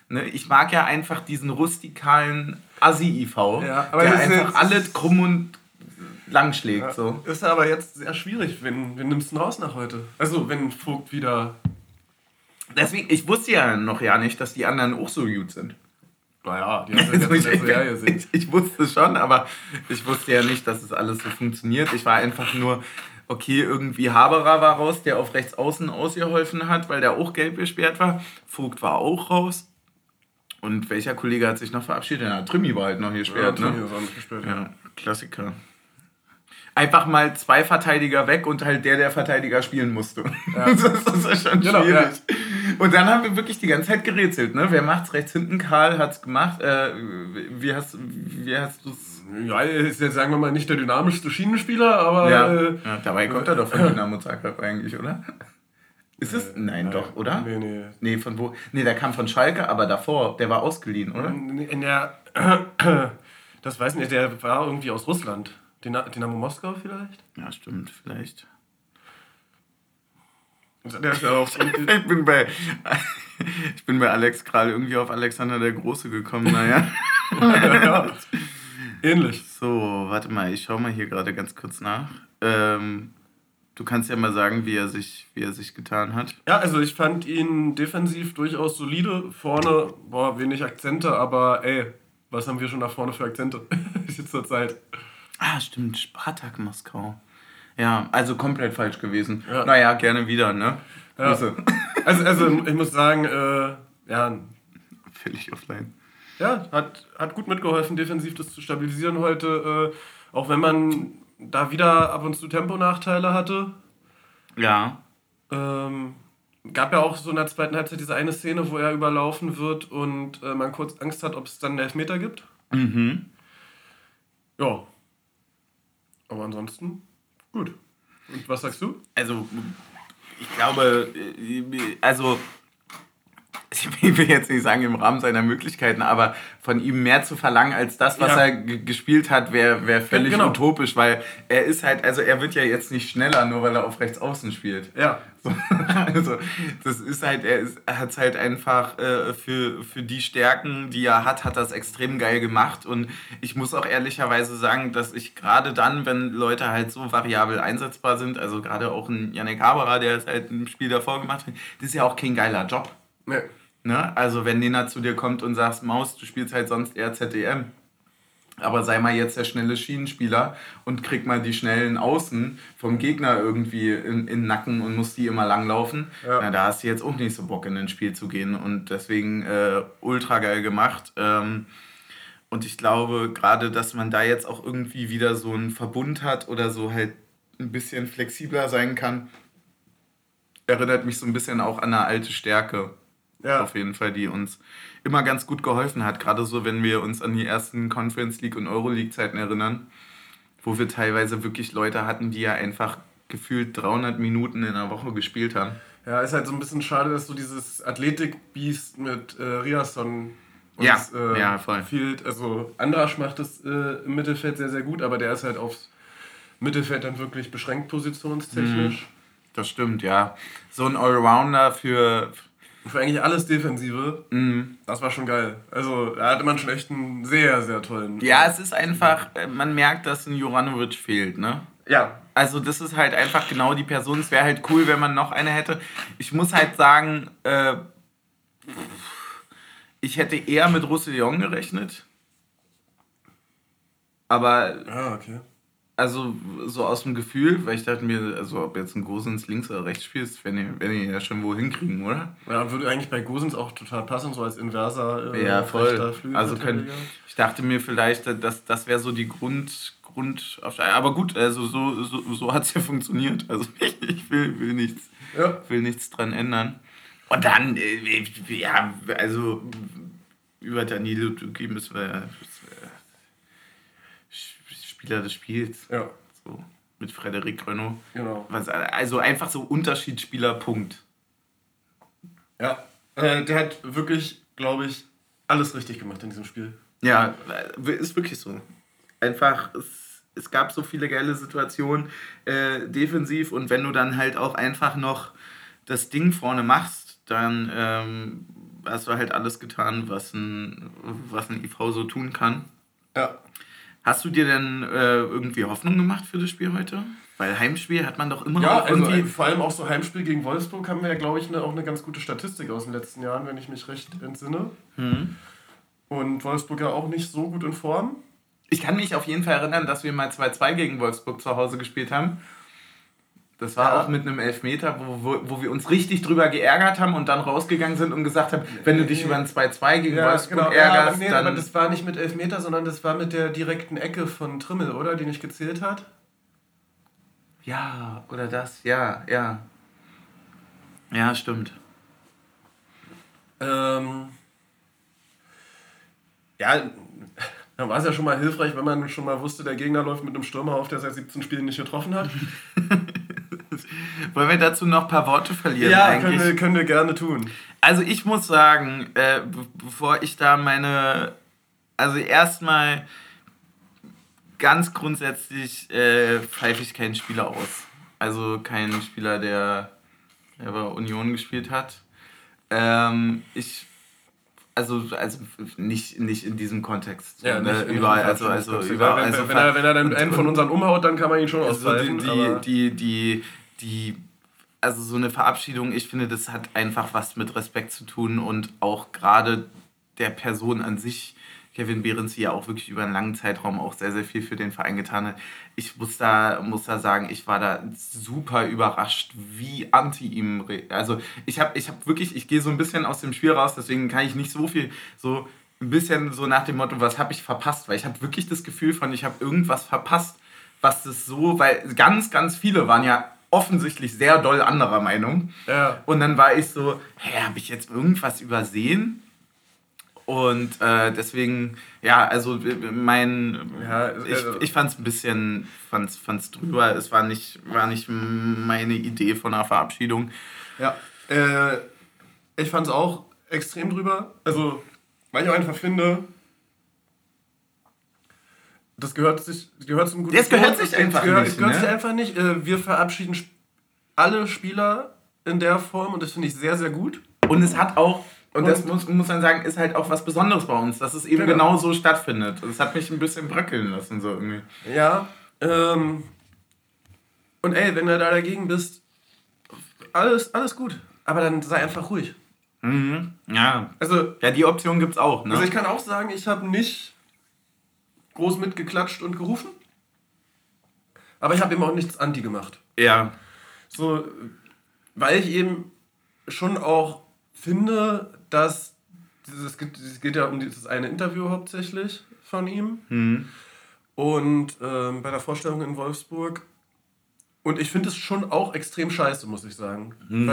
Speaker 1: Ne, ich mag ja einfach diesen rustikalen Assi-IV,
Speaker 2: Ja,
Speaker 1: der einfach
Speaker 2: jetzt-
Speaker 1: alles krumm und lang schlägt. So.
Speaker 2: Ist aber jetzt sehr schwierig. Wen, wen nimmst du denn raus nach heute? Also, wenn Vogt wieder.
Speaker 1: Deswegen, ich wusste ja noch ja nicht, dass die anderen auch so gut sind.
Speaker 2: Naja, die du
Speaker 1: Also
Speaker 2: Jahr gesehen.
Speaker 1: ich, ich wusste schon, aber ich wusste ja nicht, dass es alles so funktioniert. Ich war einfach nur, okay, irgendwie Haberer war raus, der auf rechts außen ausgeholfen hat, weil der auch gelb gesperrt war. Vogt war auch raus. Und welcher Kollege hat sich noch verabschiedet? Ja, Trimmi war halt noch gesperrt,
Speaker 2: Toni
Speaker 1: ne?
Speaker 2: ist auch nicht gespielt.
Speaker 1: Ja, Klassiker. Einfach mal zwei Verteidiger weg und halt der, der Verteidiger spielen musste. das, ist, das ist schon
Speaker 2: Genau,
Speaker 1: schwierig. Und dann haben wir wirklich die ganze Zeit gerätselt, ne? Wer macht's rechts hinten? Karl hat's gemacht. Äh, wie hast, wie hast du's?
Speaker 2: Ja, er ist jetzt, sagen wir mal, nicht der dynamischste Schienenspieler, aber.
Speaker 1: Ja.
Speaker 2: Äh,
Speaker 1: ja, dabei kommt er doch von Dynamo Zagreb eigentlich, oder? Ist es? Nein, doch, oder?
Speaker 2: Nee, nee.
Speaker 1: Nee, von wo? Nee, der kam von Schalke, aber davor, der war ausgeliehen, oder?
Speaker 2: In der. Das weiß ich nicht, der war irgendwie aus Russland. Dyna- Dynamo Moskau vielleicht?
Speaker 1: Ja, stimmt, vielleicht.
Speaker 2: Der ist ja auch.
Speaker 1: Ich bin bei, ich bin bei Alex Kral irgendwie auf Alexander der Große gekommen, naja.
Speaker 2: ja. Ähnlich.
Speaker 1: So, warte mal, ich schau mal hier gerade ganz kurz nach. Ähm, du kannst ja mal sagen, wie er sich, wie er sich getan hat.
Speaker 2: Ja, also ich fand ihn defensiv durchaus solide. Vorne, boah, wenig Akzente, aber ey, Was haben wir schon nach vorne für Akzente zur Zeit?
Speaker 1: Ah, stimmt, Spartak Moskau. Ja, also komplett falsch gewesen. Ja. Naja, gerne wieder, ne? Ja.
Speaker 2: Also, also ich muss sagen, äh, ja.
Speaker 1: Völlig offline.
Speaker 2: Ja, hat, hat gut mitgeholfen, defensiv das zu stabilisieren heute. Äh, auch wenn man da wieder ab und zu Temponachteile hatte. Ja. Ähm, gab ja auch so in der zweiten Halbzeit diese eine Szene, wo er überlaufen wird und äh, man kurz Angst hat, ob es dann einen Elfmeter gibt. Mhm. Ja. Aber ansonsten, gut. Und was sagst du?
Speaker 1: Also, ich glaube, äh, also ich will jetzt nicht sagen im Rahmen seiner Möglichkeiten, aber von ihm mehr zu verlangen als das, was ja. er gespielt hat, wäre wär völlig genau. utopisch, weil er ist halt, also er wird ja jetzt nicht schneller, nur weil er auf rechts außen spielt. Ja. So, also das ist halt, er, hat es halt einfach äh, für, für die Stärken, die er hat, hat es extrem geil gemacht und ich muss auch ehrlicherweise sagen, dass ich gerade dann, wenn Leute halt so variabel einsetzbar sind, also gerade auch ein Yannick Haberer, der es halt im Spiel davor gemacht hat, das ist ja auch kein geiler Job. Nee. Ne? Also wenn Nena zu dir kommt und sagt, Maus, du spielst halt sonst eher ZDM. Aber sei mal jetzt der schnelle Schienenspieler und krieg mal die schnellen Außen vom Gegner irgendwie in, in den Nacken und musst die immer langlaufen. Ja. Na, da hast du jetzt auch nicht so Bock in ein Spiel zu gehen. Und deswegen äh, ultra geil gemacht. Ähm, und ich glaube gerade, dass man da jetzt auch irgendwie wieder so einen Verbund hat oder so halt ein bisschen flexibler sein kann, erinnert mich so ein bisschen auch an eine alte Stärke ja. auf jeden Fall, die uns immer ganz gut geholfen hat. Gerade so, wenn wir uns an die ersten Conference League und Euroleague-Zeiten erinnern, wo wir teilweise wirklich Leute hatten, die ja einfach gefühlt 300 Minuten in einer Woche gespielt haben.
Speaker 2: Ja, ist halt so ein bisschen schade, dass so dieses Athletik-Beast mit äh, Riasson uns, ja, äh, ja, voll. fehlt. Also Andrasch macht es äh, im Mittelfeld sehr, sehr gut, aber der ist halt aufs Mittelfeld dann wirklich beschränkt positionstechnisch. Mhm.
Speaker 1: Das stimmt, ja. So ein Allrounder für,
Speaker 2: für eigentlich alles Defensive. Mhm. Das war schon geil. Also da hatte man schon echt einen sehr, sehr tollen.
Speaker 1: Ja, es ist einfach, man merkt, dass ein Juranovic fehlt, ne? Ja. Also das ist halt einfach genau die Person. Es wäre halt cool, wenn man noch eine hätte. Ich muss halt sagen, äh, ich hätte eher mit Roussillon gerechnet. Aber.
Speaker 2: Ah, okay.
Speaker 1: Also so aus dem Gefühl, weil ich dachte mir, also ob jetzt ein Gosens links oder rechts spielst, wenn ihr, wenn ihr ja schon wo hinkriegen, oder?
Speaker 2: Ja, würde eigentlich bei Gosens auch total passen, so als inverser
Speaker 1: äh, Ja, voll. Also können, ich dachte mir vielleicht, dass das wäre so die Grund, Grund aber gut, also so, so, so hat es ja funktioniert. Also ich, ich will, will, nichts, ja. will nichts dran ändern. Und dann, äh, ja, also über Danilo müssen wir Spieler des Spiels. Ja. So, mit Frederik Renault. Genau. Was, also einfach so Unterschiedsspieler, Punkt.
Speaker 2: Ja, äh, der hat wirklich, glaube ich, alles richtig gemacht in diesem Spiel.
Speaker 1: Ja, ist wirklich so. Einfach, es, es gab so viele geile Situationen äh, defensiv und wenn du dann halt auch einfach noch das Ding vorne machst, dann ähm, hast du halt alles getan, was ein, was ein IV so tun kann. Ja. Hast du dir denn äh, irgendwie Hoffnung gemacht für das Spiel heute? Weil Heimspiel hat man doch immer
Speaker 2: ja, also irgendwie. vor allem auch so Heimspiel gegen Wolfsburg haben wir ja, glaube ich, ne, auch eine ganz gute Statistik aus den letzten Jahren, wenn ich mich recht entsinne. Mhm. Und Wolfsburg ja auch nicht so gut in Form.
Speaker 1: Ich kann mich auf jeden Fall erinnern, dass wir mal 2-2 gegen Wolfsburg zu Hause gespielt haben. Das war ja. auch mit einem Elfmeter, wo, wo, wo wir uns richtig drüber geärgert haben und dann rausgegangen sind und gesagt haben, wenn du dich über ein 2-2 gegen ja, Wolfsburg genau.
Speaker 2: ärgerst, ja, nee, dann... Aber das war nicht mit Elfmeter, sondern das war mit der direkten Ecke von Trimmel, oder? Die nicht gezählt hat?
Speaker 1: Ja, oder das, ja, ja. Ja, stimmt.
Speaker 2: Ähm... Ja, dann war es ja schon mal hilfreich, wenn man schon mal wusste, der Gegner läuft mit einem Stürmer auf, der seit 17 Spielen nicht getroffen hat.
Speaker 1: Wollen wir dazu noch ein paar Worte verlieren?
Speaker 2: Ja, eigentlich? Können, wir, können wir gerne tun.
Speaker 1: Also ich muss sagen, äh, bevor ich da meine... Also erstmal ganz grundsätzlich äh, pfeife ich keinen Spieler aus. Also keinen Spieler, der, der bei Union gespielt hat. Ähm, ich also, also nicht, nicht in diesem Kontext. Ja, ne? überall. Also, also,
Speaker 2: überall wenn, also wenn, er, wenn er dann einen von unseren umhaut, dann kann man ihn schon also
Speaker 1: auspfeifen. Die, die, die, die, also so eine Verabschiedung, ich finde, das hat einfach was mit Respekt zu tun und auch gerade der Person an sich Kevin Behrens hier auch wirklich über einen langen Zeitraum auch sehr, sehr viel für den Verein getan hat. Ich muss da, muss da sagen, ich war da super überrascht, wie anti ihm. Also ich habe ich hab wirklich, ich gehe so ein bisschen aus dem Spiel raus, deswegen kann ich nicht so viel so ein bisschen so nach dem Motto, was habe ich verpasst? Weil ich habe wirklich das Gefühl von, ich habe irgendwas verpasst, was das so, weil ganz, ganz viele waren ja offensichtlich sehr doll anderer Meinung. Ja. Und dann war ich so, hä, habe ich jetzt irgendwas übersehen? Und äh, deswegen, ja, also mein, ja, ich, also ich fand es ein bisschen, fand's, fand's drüber. Es war nicht, war nicht meine Idee von einer Verabschiedung.
Speaker 2: Ja, äh, ich fand es auch extrem drüber. Also, weil ich auch einfach finde, das gehört sich gehört zum guten Das gehört sich einfach gehört, nicht. Das gehört ne? sich einfach nicht. Äh, wir verabschieden alle Spieler in der Form und das finde ich sehr, sehr gut.
Speaker 1: Und es hat auch, und, und das muss, muss man sagen, ist halt auch was Besonderes bei uns, dass es eben genau, genau so stattfindet. Das hat mich ein bisschen bröckeln lassen, so irgendwie.
Speaker 2: Ja, ähm, und ey, wenn du da dagegen bist, alles, alles gut. Aber dann sei einfach ruhig.
Speaker 1: Mhm. Ja. Also, ja, die Option gibt es auch.
Speaker 2: Ne? Also ich kann auch sagen, ich habe nicht groß mitgeklatscht und gerufen. Aber ich habe eben auch nichts anti gemacht. Ja. So, weil ich eben schon auch finde, dass es geht, es geht ja um dieses eine Interview hauptsächlich von ihm. Mhm. Und ähm, bei der Vorstellung in Wolfsburg. Und ich finde es schon auch extrem scheiße, muss ich sagen. Mhm.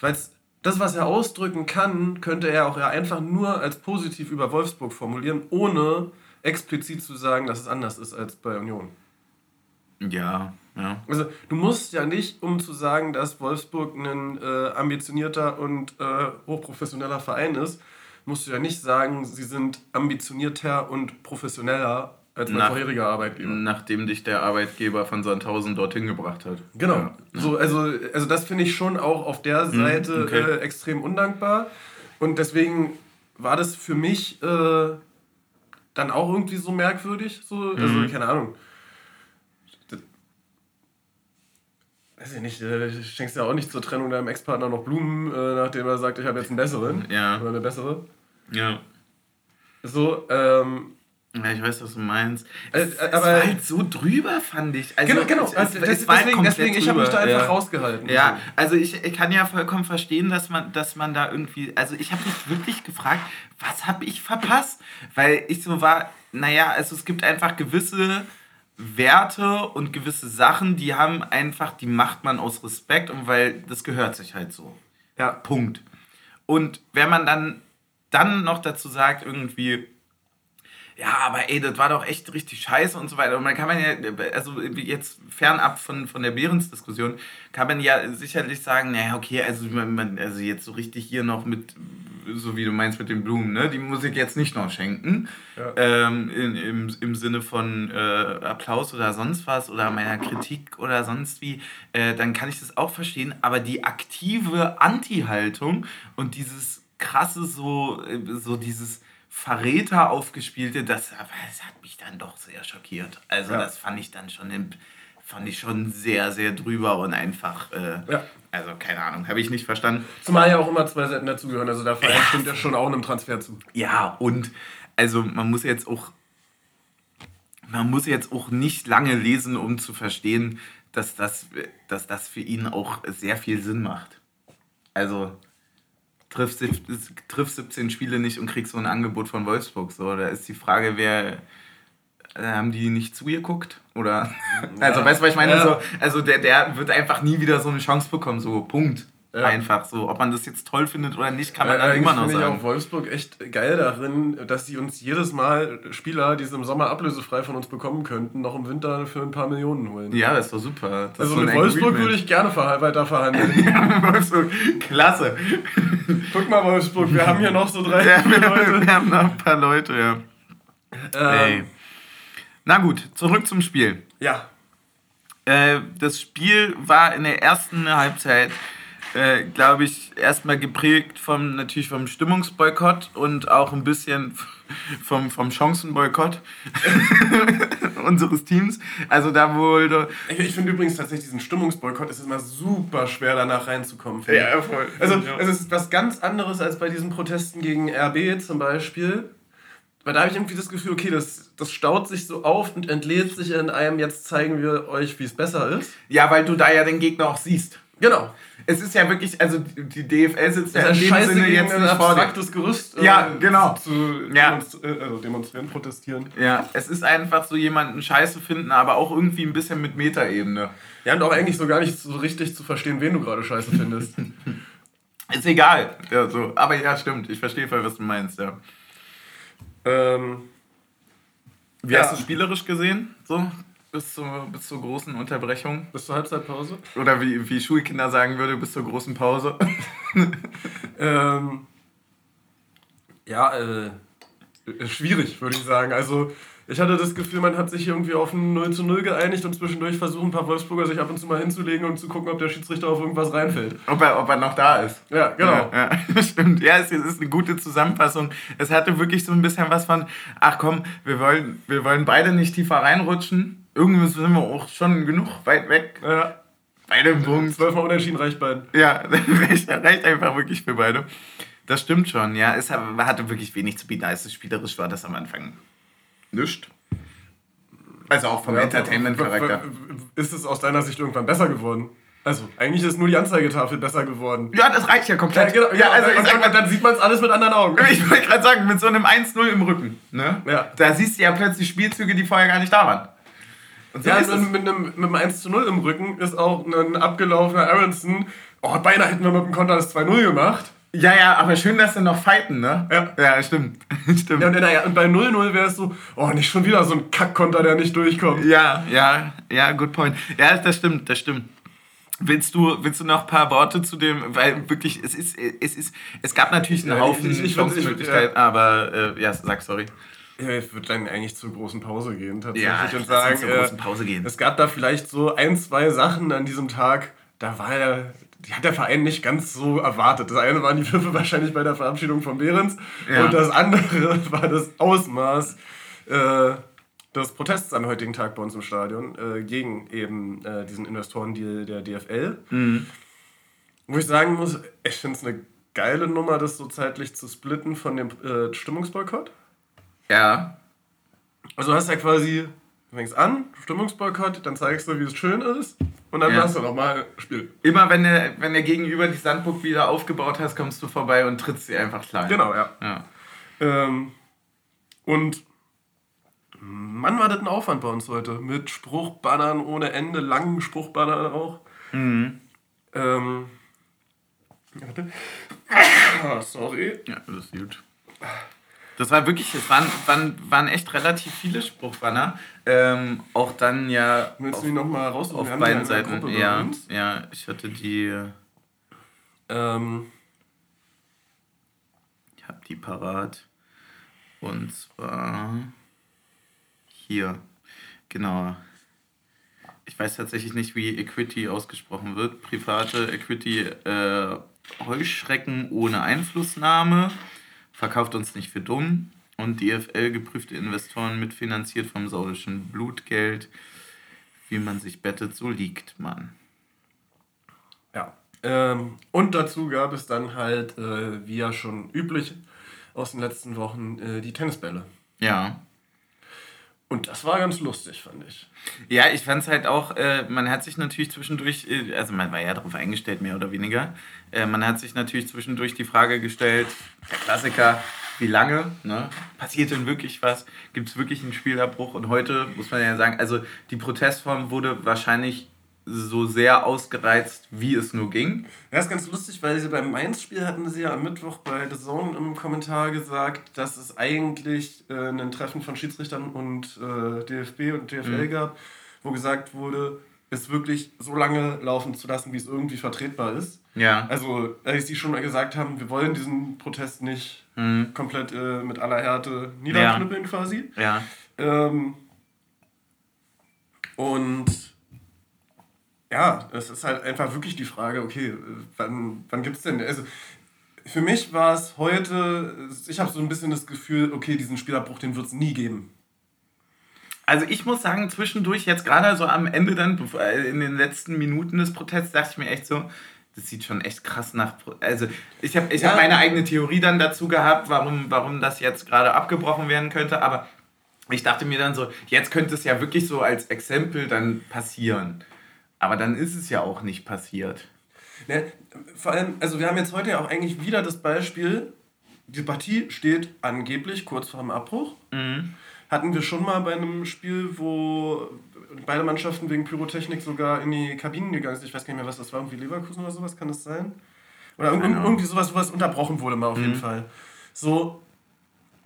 Speaker 2: Weil es das, was er ausdrücken kann, könnte er auch ja einfach nur als positiv über Wolfsburg formulieren, ohne explizit zu sagen, dass es anders ist als bei Union. Ja, ja. Also du musst ja nicht, um zu sagen, dass Wolfsburg ein äh, ambitionierter und äh, hochprofessioneller Verein ist, musst du ja nicht sagen, sie sind ambitionierter und professioneller als mein Nach,
Speaker 1: vorheriger Arbeitgeber. Nachdem dich der Arbeitgeber von Sandhausen dorthin gebracht hat.
Speaker 2: Genau. Ja. So, also, also das finde ich schon auch auf der mhm, Seite okay. äh, extrem undankbar. Und deswegen war das für mich äh, dann auch irgendwie so merkwürdig. So, also, mhm. keine Ahnung. Das, weiß ich nicht, du schenkst ja auch nicht zur Trennung deinem Ex-Partner noch Blumen, äh, nachdem er sagt, ich habe jetzt einen besseren. Ja. Oder eine bessere. Ja. So, ähm,
Speaker 1: ja, ich weiß, was du meinst. Äh, es, aber, es war halt so drüber, fand ich. Also, genau, genau. Es, also, es, deswegen, deswegen, deswegen ich habe mich da einfach ja. rausgehalten. Ja, also ich, ich kann ja vollkommen verstehen, dass man, dass man da irgendwie. Also ich habe mich wirklich gefragt, was habe ich verpasst? Weil ich so war, naja, also es gibt einfach gewisse Werte und gewisse Sachen, die haben einfach, die macht man aus Respekt und weil das gehört sich halt so. Ja. Punkt. Und wenn man dann, dann noch dazu sagt, irgendwie ja, aber ey, das war doch echt richtig scheiße und so weiter. Und man kann man ja, also jetzt fernab von, von der Behrens-Diskussion, kann man ja sicherlich sagen, naja, okay, also, man, also jetzt so richtig hier noch mit, so wie du meinst mit den Blumen, ne, die muss ich jetzt nicht noch schenken. Ja. Ähm, in, im, Im Sinne von äh, Applaus oder sonst was oder meiner Kritik oder sonst wie, äh, dann kann ich das auch verstehen. Aber die aktive Anti-Haltung und dieses krasse, so, äh, so dieses Verräter aufgespielte, das, das hat mich dann doch sehr schockiert. Also ja. das fand ich dann schon fand ich schon sehr, sehr drüber und einfach, äh, ja. also keine Ahnung, habe ich nicht verstanden.
Speaker 2: Zumal ja auch immer zwei Seiten dazugehören, also der Verein ja. stimmt ja schon auch einem Transfer zu.
Speaker 1: Ja, und also man muss jetzt auch, man muss jetzt auch nicht lange lesen, um zu verstehen, dass das, dass das für ihn auch sehr viel Sinn macht. Also triff, triff 17 Spiele nicht und kriegst so ein Angebot von Wolfsburg. So, da ist die Frage, wer. Äh, haben die nicht zugeguckt? Oder. Ja. Also, weißt du, was ich meine? Ja. So, also, der, der wird einfach nie wieder so eine Chance bekommen. So, Punkt. Ja. Einfach so. Ob man das jetzt toll findet oder nicht, kann man ja, dann immer
Speaker 2: noch sagen. Ich auch Wolfsburg echt geil darin, dass sie uns jedes Mal Spieler, die sie im Sommer ablösefrei von uns bekommen könnten, noch im Winter für ein paar Millionen holen.
Speaker 1: Ja, das ist doch super. Das
Speaker 2: also mit Wolfsburg würde ich gerne weiter verhandeln.
Speaker 1: ja, Wolfsburg, klasse.
Speaker 2: Guck mal, Wolfsburg, wir haben hier noch so drei, ja, vier
Speaker 1: Leute. Wir haben noch ein paar Leute, ja. Ähm. Na gut, zurück zum Spiel. Ja. Äh, das Spiel war in der ersten Halbzeit äh, glaube ich, erstmal geprägt vom natürlich vom Stimmungsboykott und auch ein bisschen vom, vom Chancenboykott unseres Teams. Also da wohl.
Speaker 2: Ich, ich finde übrigens tatsächlich diesen Stimmungsboykott, es ist immer super schwer danach reinzukommen. Ja, voll. Also ja. es ist was ganz anderes als bei diesen Protesten gegen RB zum Beispiel weil da habe ich irgendwie das Gefühl, okay, das, das staut sich so auf und entlädt sich in einem, jetzt zeigen wir euch, wie es besser ist.
Speaker 1: Ja, weil du da ja den Gegner auch siehst.
Speaker 2: Genau.
Speaker 1: Es ist ja wirklich, also die DFL sitzt ja in dem
Speaker 2: scheiße
Speaker 1: Sinne jetzt nicht vor
Speaker 2: abstraktes Gerüst äh,
Speaker 1: Ja, genau.
Speaker 2: zu
Speaker 1: Ja.
Speaker 2: demonstri äh, also demonstrieren, protestieren.
Speaker 1: Ja, es ist einfach so jemanden scheiße finden, aber auch irgendwie ein bisschen mit Metaebene.
Speaker 2: Ja, und auch eigentlich so gar nicht so richtig zu verstehen, wen du gerade scheiße findest.
Speaker 1: Ist egal. Ja, so. Aber ja, stimmt. Ich verstehe voll, was du meinst, ja.
Speaker 2: ähm,
Speaker 1: Wie
Speaker 2: Ja.
Speaker 1: hast du spielerisch gesehen? So? Bis zur, bis zur großen Unterbrechung?
Speaker 2: bis zur Halbzeitpause.
Speaker 1: Oder wie, wie Schulkinder sagen würde, bis zur großen Pause?
Speaker 2: Ähm, ja, äh, schwierig, würde ich sagen. Also, ich hatte das Gefühl, man hat sich irgendwie auf ein 0 zu 0 geeinigt und zwischendurch versuchen ein paar Wolfsburger sich ab und zu mal hinzulegen und zu gucken, ob der Schiedsrichter auf irgendwas reinfällt.
Speaker 1: ob, er, ob er noch da ist.
Speaker 2: Ja, genau.
Speaker 1: Ja, ja, stimmt. Ja, es ist eine gute Zusammenfassung. Es hatte wirklich so ein bisschen was von, ach komm, wir wollen, wir wollen beide nicht tiefer reinrutschen. Irgendwie sind wir auch schon genug weit weg.
Speaker 2: Ja,
Speaker 1: Beide im Punkt.
Speaker 2: zwölfmal unentschieden reicht beiden.
Speaker 1: Ja, reicht, reicht einfach wirklich für beide. Das stimmt schon, ja. Es hat- hatte wirklich wenig zu bieten. Also spielerisch war das am Anfang nicht. Also auch vom Entertainment-Charakter.
Speaker 2: Ist es aus deiner Sicht irgendwann besser geworden? Also, eigentlich ist nur die Anzeigetafel besser geworden.
Speaker 1: Ja, das reicht ja komplett.
Speaker 2: genau,
Speaker 1: ja, also ich
Speaker 2: und,
Speaker 1: sag
Speaker 2: und dann sieht man es alles mit anderen Augen.
Speaker 1: Ich wollte gerade sagen, mit so einem 1-0 im Rücken, ne?
Speaker 2: Ja.
Speaker 1: Da siehst du ja plötzlich Spielzüge, die vorher gar nicht da waren. Und so
Speaker 2: Ja,
Speaker 1: ist
Speaker 2: mit, einem, mit einem 1 zu 0 im Rücken ist auch ein abgelaufener Aronson. Oh, beinahe hätten wir mit dem Konter das 2-0 gemacht.
Speaker 1: Ja, ja, aber schön, dass sie noch fighten, ne?
Speaker 2: Ja.
Speaker 1: Ja, stimmt. stimmt.
Speaker 2: Ja, und, naja, und bei 0-0 wäre es so, oh, nicht schon wieder so ein Kackkonter, der nicht durchkommt.
Speaker 1: Ja, ja, ja, good point. Ja, das stimmt, das stimmt. Willst du, willst du noch ein paar Worte zu dem, weil wirklich, es ist, es ist, es gab natürlich einen
Speaker 2: Ja,
Speaker 1: Haufen
Speaker 2: ich- ich- ich-
Speaker 1: Chancemöglichkeiten, aber, äh, ja, sag sorry.
Speaker 2: Ja, ich würde dann eigentlich zur großen Pause gehen, tatsächlich.
Speaker 1: Ja,
Speaker 2: und sagen,
Speaker 1: zur großen Pause gehen.
Speaker 2: Äh, es gab da vielleicht so ein, zwei Sachen an diesem Tag, da war der, die hat der Verein nicht ganz so erwartet. Das eine waren die Pfiffe wahrscheinlich bei der Verabschiedung von Behrens
Speaker 1: Ja.
Speaker 2: und das andere war das Ausmaß äh, des Protests am heutigen Tag bei uns im Stadion äh, gegen eben äh, diesen Investorendeal der DFL.
Speaker 1: Mhm.
Speaker 2: Wo ich sagen muss, ich finde es eine geile Nummer, das so zeitlich zu splitten von dem äh, Stimmungsboykott.
Speaker 1: Ja,
Speaker 2: Also du hast ja quasi, du fängst an, Stimmungsboykott, dann zeigst du, wie es schön ist und dann
Speaker 1: Ja.
Speaker 2: hast du nochmal Spiel.
Speaker 1: immer wenn der, wenn der Gegenüber die Sandburg wieder aufgebaut hast, kommst du vorbei und trittst sie einfach klein.
Speaker 2: Genau, ja.
Speaker 1: Ja.
Speaker 2: Ähm, und Mann, war das ein Aufwand bei uns heute. Mit Spruchbannern ohne Ende, langen Spruchbannern auch.
Speaker 1: Mhm.
Speaker 2: Ähm, warte. Ah, sorry.
Speaker 1: Ja, das ist gut. Das war wirklich, es waren, waren, waren echt relativ viele Spruchbanner. Ähm, auch dann ja
Speaker 2: Willst
Speaker 1: auf,
Speaker 2: du die nochmal raussuchen?
Speaker 1: auf beiden Seiten. Ja, ja, ich hatte die,
Speaker 2: Ähm,
Speaker 1: ich habe die parat. Und zwar hier. Genau. Ich weiß tatsächlich nicht, wie Equity ausgesprochen wird. Private Equity äh, Heuschrecken ohne Einflussnahme. Verkauft uns nicht für dumm. Und DFL geprüfte Investoren mitfinanziert vom saudischen Blutgeld. Wie man sich bettet, so liegt man.
Speaker 2: Ja. Ähm, und dazu gab es dann halt, äh, wie ja schon üblich aus den letzten Wochen, äh, die Tennisbälle.
Speaker 1: Ja.
Speaker 2: Und das war ganz lustig, fand ich.
Speaker 1: Ja, ich fand es halt auch, äh, man hat sich natürlich zwischendurch, äh, also man war ja darauf eingestellt, mehr oder weniger. Äh, man hat sich natürlich zwischendurch die Frage gestellt, der Klassiker, wie lange? Ne? Passiert denn wirklich was? Gibt es wirklich einen Spielabbruch? Und heute muss man ja sagen, also die Protestform wurde wahrscheinlich so sehr ausgereizt, wie es nur ging.
Speaker 2: Ja, ist ganz lustig, weil sie beim Mainz-Spiel hatten sie ja am Mittwoch bei The Zone im Kommentar gesagt, dass es eigentlich äh, ein Treffen von Schiedsrichtern und äh, DFB und DFL gab, wo gesagt wurde, es wirklich so lange laufen zu lassen, wie es irgendwie vertretbar ist.
Speaker 1: Ja.
Speaker 2: Also, als sie schon mal gesagt haben, wir wollen diesen Protest nicht
Speaker 1: Mhm.
Speaker 2: komplett äh, mit aller Härte niederknüppeln quasi.
Speaker 1: Ja.
Speaker 2: Ähm, und ja, es ist halt einfach wirklich die Frage, okay, wann, wann gibt es denn, also für mich war es heute, ich habe so ein bisschen das Gefühl, okay, diesen Spielabbruch, den wird es nie geben.
Speaker 1: Also ich muss sagen, zwischendurch, jetzt gerade so am Ende dann, äh, in den letzten Minuten des Protests, dachte ich mir echt so, das sieht schon echt krass nach. Also ich habe ich ja. hab meine eigene Theorie dann dazu gehabt, warum, warum das jetzt gerade abgebrochen werden könnte, aber ich dachte mir dann so, jetzt könnte es ja wirklich so als Exempel dann passieren. Aber dann ist es ja auch nicht passiert.
Speaker 2: Ne, vor allem, also wir haben jetzt heute ja auch eigentlich wieder das Beispiel, die Partie steht angeblich kurz vor dem Abbruch. Mhm. Hatten wir schon mal bei einem Spiel, wo beide Mannschaften wegen Pyrotechnik sogar in die Kabinen gegangen sind. Ich weiß gar nicht mehr, was das war, irgendwie Leverkusen oder sowas, kann das sein? Oder irgendwie sowas, was unterbrochen wurde mal auf mhm. jeden Fall. So,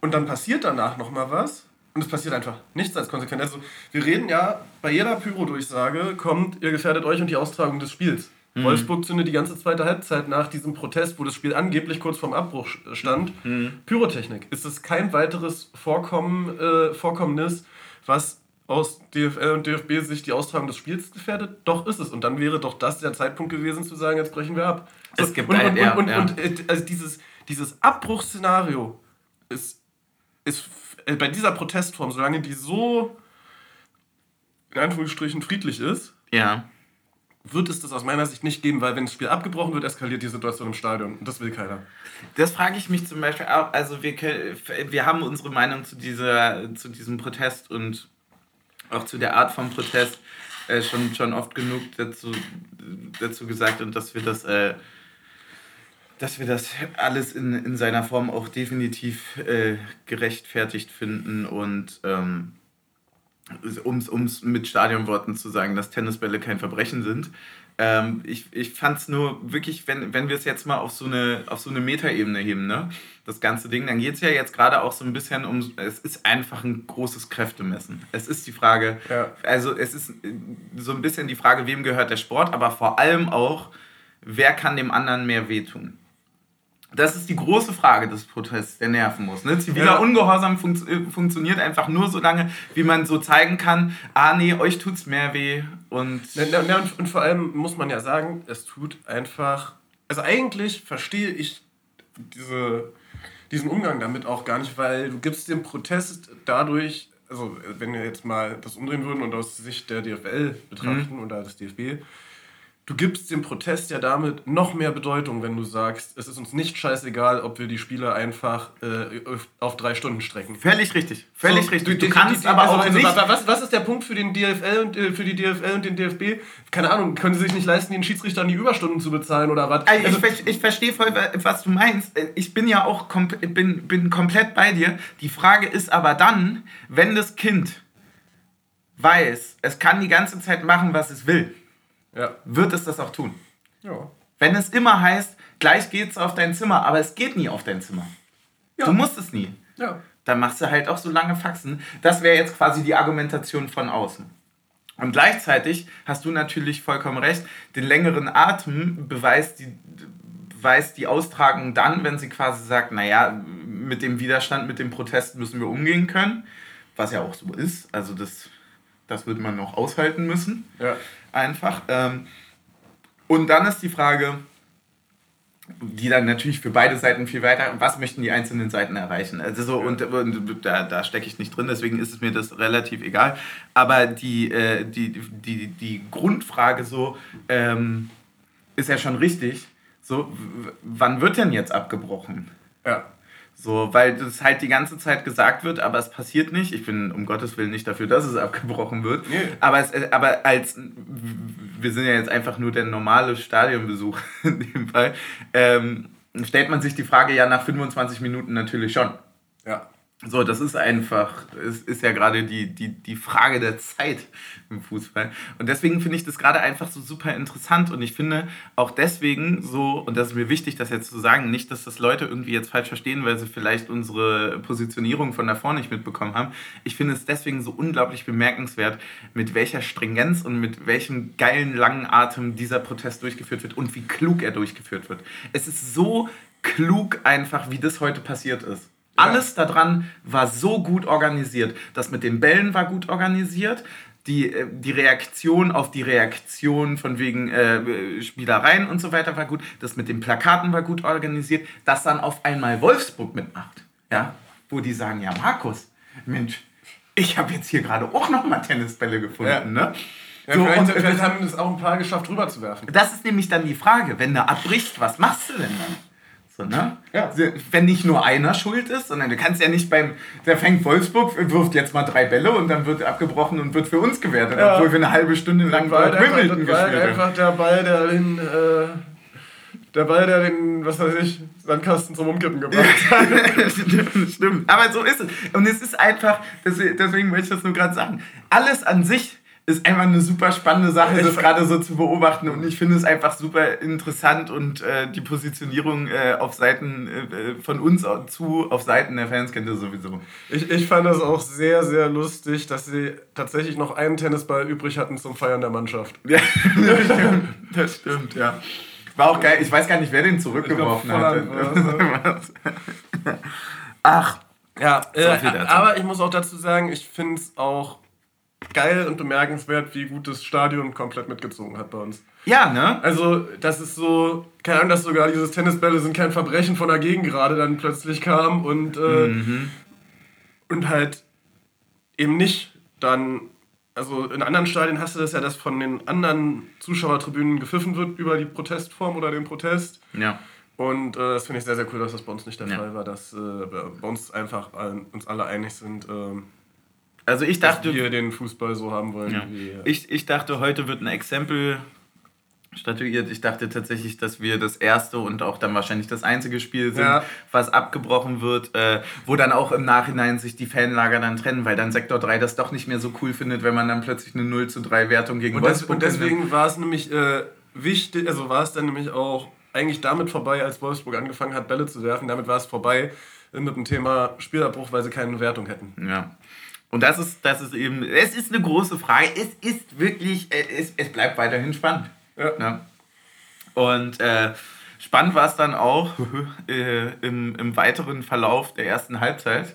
Speaker 2: und dann passiert danach nochmal was und es passiert einfach nichts als Konsequenz. Also wir reden ja, bei jeder Pyro-Durchsage kommt, ihr gefährdet euch und die Austragung des Spiels. Mhm. Wolfsburg zündet die ganze zweite Halbzeit nach diesem Protest, wo das Spiel angeblich kurz vorm Abbruch stand. Mhm. Pyrotechnik. Ist es kein weiteres Vorkommen, äh, Vorkommnis, was aus DFL und DFB sich die Austragung des Spiels gefährdet? Doch ist es. Und dann wäre doch das der Zeitpunkt gewesen zu sagen, jetzt brechen wir ab. So, es gibt und, ein, und, ja, und, ja. und, äh, also dieses, dieses Abbruchsszenario ist, ist äh, bei dieser Protestform, solange die so in Anführungsstrichen friedlich ist, ja wird es das aus meiner Sicht nicht geben, weil wenn das Spiel abgebrochen wird, eskaliert die Situation im Stadion. Und das will keiner.
Speaker 1: Das frage ich mich zum Beispiel auch. Also wir, wir haben unsere Meinung zu, dieser, zu diesem Protest und auch zu der Art von Protest äh, schon, schon oft genug dazu, dazu gesagt und dass wir das... Äh, dass wir das alles in, in seiner Form auch definitiv äh, gerechtfertigt finden und ähm, um es mit Stadionworten zu sagen, dass Tennisbälle kein Verbrechen sind. Ähm, ich ich fand es nur wirklich, wenn, wenn wir es jetzt mal auf so eine, auf so eine Metaebene heben, ne? das ganze Ding, dann geht es ja jetzt gerade auch so ein bisschen um, es ist einfach ein großes Kräftemessen. Es ist die Frage, ja. also es ist so ein bisschen die Frage, wem gehört der Sport, aber vor allem auch, wer kann dem anderen mehr wehtun. Das ist die große Frage des Protests, der nerven muss. Ne? Ziviler ja. Ungehorsam fun äh, funktioniert einfach nur so lange, wie man so zeigen kann, ah nee, euch tut's mehr weh. Und,
Speaker 2: ja, und, und vor allem muss man ja sagen, es tut einfach. Also eigentlich verstehe ich diese, diesen Umgang damit auch gar nicht, weil du gibst dem Protest dadurch, also wenn wir jetzt mal das umdrehen würden und aus Sicht der DFL betrachten mhm. oder des DFB, du gibst dem Protest ja damit noch mehr Bedeutung, wenn du sagst, es ist uns nicht scheißegal, ob wir die Spiele einfach äh, auf drei Stunden strecken.
Speaker 1: Völlig richtig. Völlig so, richtig. Du, du kannst die, die,
Speaker 2: aber also, auch also, nicht. Was, was ist der Punkt für den DFL und äh, für die DFL und den DFB? Keine Ahnung, können sie sich nicht leisten, den Schiedsrichtern die Überstunden zu bezahlen oder was?
Speaker 1: Also, also ich, ich verstehe voll, was du meinst. Ich bin ja auch kom bin, bin komplett bei dir. Die Frage ist aber dann, wenn das Kind weiß, es kann die ganze Zeit machen, was es will ja. wird es das auch tun. Ja. Wenn es immer heißt, gleich geht's auf dein Zimmer, aber es geht nie auf dein Zimmer. Ja. Du musst es nie. Ja. Dann machst du halt auch so lange Faxen. Das wäre jetzt quasi die Argumentation von außen. Und gleichzeitig hast du natürlich vollkommen recht, den längeren Atem beweist die, beweist die Austragung dann, wenn sie quasi sagt, naja, mit dem Widerstand, mit dem Protest müssen wir umgehen können, was ja auch so ist. Also das, das wird man noch aushalten müssen. Ja einfach. Ähm, und dann ist die Frage, die dann natürlich für beide Seiten viel weiter, was möchten die einzelnen Seiten erreichen? Also so, und, und da, da stecke ich nicht drin, deswegen ist es mir das relativ egal. Aber die, äh, die, die, die Grundfrage so ähm, ist ja schon richtig. So, wann wird denn jetzt abgebrochen? Ja. So, weil das halt die ganze Zeit gesagt wird, aber es passiert nicht. Ich bin um Gottes Willen nicht dafür, dass es abgebrochen wird. Nee. Aber, es, aber als, wir sind ja jetzt einfach nur der normale Stadionbesuch in dem Fall, ähm, stellt man sich die Frage ja nach 25 Minuten natürlich schon. Ja. So, das ist einfach, es ist ja gerade die, die, die Frage der Zeit im Fußball. Und deswegen finde ich das gerade einfach so super interessant. Und ich finde auch deswegen so, und das ist mir wichtig, das jetzt zu sagen, nicht, dass das Leute irgendwie jetzt falsch verstehen, weil sie vielleicht unsere Positionierung von davor nicht mitbekommen haben. Ich finde es deswegen so unglaublich bemerkenswert, mit welcher Stringenz und mit welchem geilen langen Atem dieser Protest durchgeführt wird und wie klug er durchgeführt wird. Es ist so klug einfach, wie das heute passiert ist. Alles daran war so gut organisiert. Das mit den Bällen war gut organisiert. Die, äh, die Reaktion auf die Reaktion von wegen äh, Spielereien und so weiter war gut. Das mit den Plakaten war gut organisiert. Dass dann auf einmal Wolfsburg mitmacht. Ja? Wo die sagen, ja Markus, Mensch, ich habe jetzt hier gerade auch noch mal Tennisbälle gefunden. Ja. Ne?
Speaker 2: Ja, so, vielleicht, und, vielleicht haben es auch ein paar geschafft, rüberzuwerfen.
Speaker 1: Das ist nämlich dann die Frage, wenn der abbricht, was machst du denn dann? So, ne? ja. Wenn nicht nur einer schuld ist, sondern du kannst ja nicht beim, der fängt Wolfsburg, wirft jetzt mal drei Bälle und dann wird abgebrochen und wird für uns gewertet, ja. obwohl wir eine halbe Stunde lang
Speaker 2: bei Wimbledon gespielt haben. einfach der Ball, der den, äh, der Ball, der den, was weiß ich, Sandkasten zum Umkippen gebracht hat.
Speaker 1: Stimmt, aber so ist es. Und es ist einfach, deswegen möchte ich das nur gerade sagen, alles an sich ist einfach eine super spannende Sache, das gerade so zu beobachten. Und ich finde es einfach super interessant und äh, die Positionierung äh, auf Seiten äh, von uns zu, auf Seiten der Fans kennt ihr sowieso.
Speaker 2: Ich, ich fand das auch sehr, sehr lustig, dass sie tatsächlich noch einen Tennisball übrig hatten zum Feiern der Mannschaft. Ja,
Speaker 1: das stimmt, das stimmt ja. War auch geil. Ich weiß gar nicht, wer den zurückgeworfen hat.
Speaker 2: Ach. Ja, äh, aber ich muss auch dazu sagen, ich finde es auch geil und bemerkenswert, wie gut das Stadion komplett mitgezogen hat bei uns.
Speaker 1: Ja, ne?
Speaker 2: Also, das ist so, keine Ahnung, dass sogar dieses Tennisbälle sind kein Verbrechen von der Gegend gerade dann plötzlich kam und, äh, mhm. und halt eben nicht dann, also in anderen Stadien hast du das ja, dass von den anderen Zuschauertribünen gepfiffen wird über die Protestform oder den Protest. Ja. Und äh, das finde ich sehr, sehr cool, dass das bei uns nicht der ja. Fall war, dass äh, bei uns einfach uns alle einig sind, äh,
Speaker 1: also ich dachte.
Speaker 2: Dass wir den Fußball so haben wollen.
Speaker 1: Ja. Wie, ich, ich dachte, heute wird ein Exempel statuiert. Ich dachte tatsächlich, dass wir das erste und auch dann wahrscheinlich das einzige Spiel sind, ja. was abgebrochen wird, äh, wo dann auch im Nachhinein sich die Fanlager dann trennen, weil dann Sektor 3 das doch nicht mehr so cool findet, wenn man dann plötzlich eine 0 zu 3 Wertung gegen
Speaker 2: und Wolfsburg das, Und deswegen war es nämlich äh, wichtig, also war es dann nämlich auch eigentlich damit vorbei, als Wolfsburg angefangen hat, Bälle zu werfen. Damit war es vorbei mit dem Thema Spielabbruch, weil sie keine Wertung hätten.
Speaker 1: Ja. Und das ist, das ist eben, es ist eine große Frage. Es ist wirklich, äh, es, es bleibt weiterhin spannend. Ja. ja. Und äh, spannend war es dann auch äh, im, im weiteren Verlauf der ersten Halbzeit.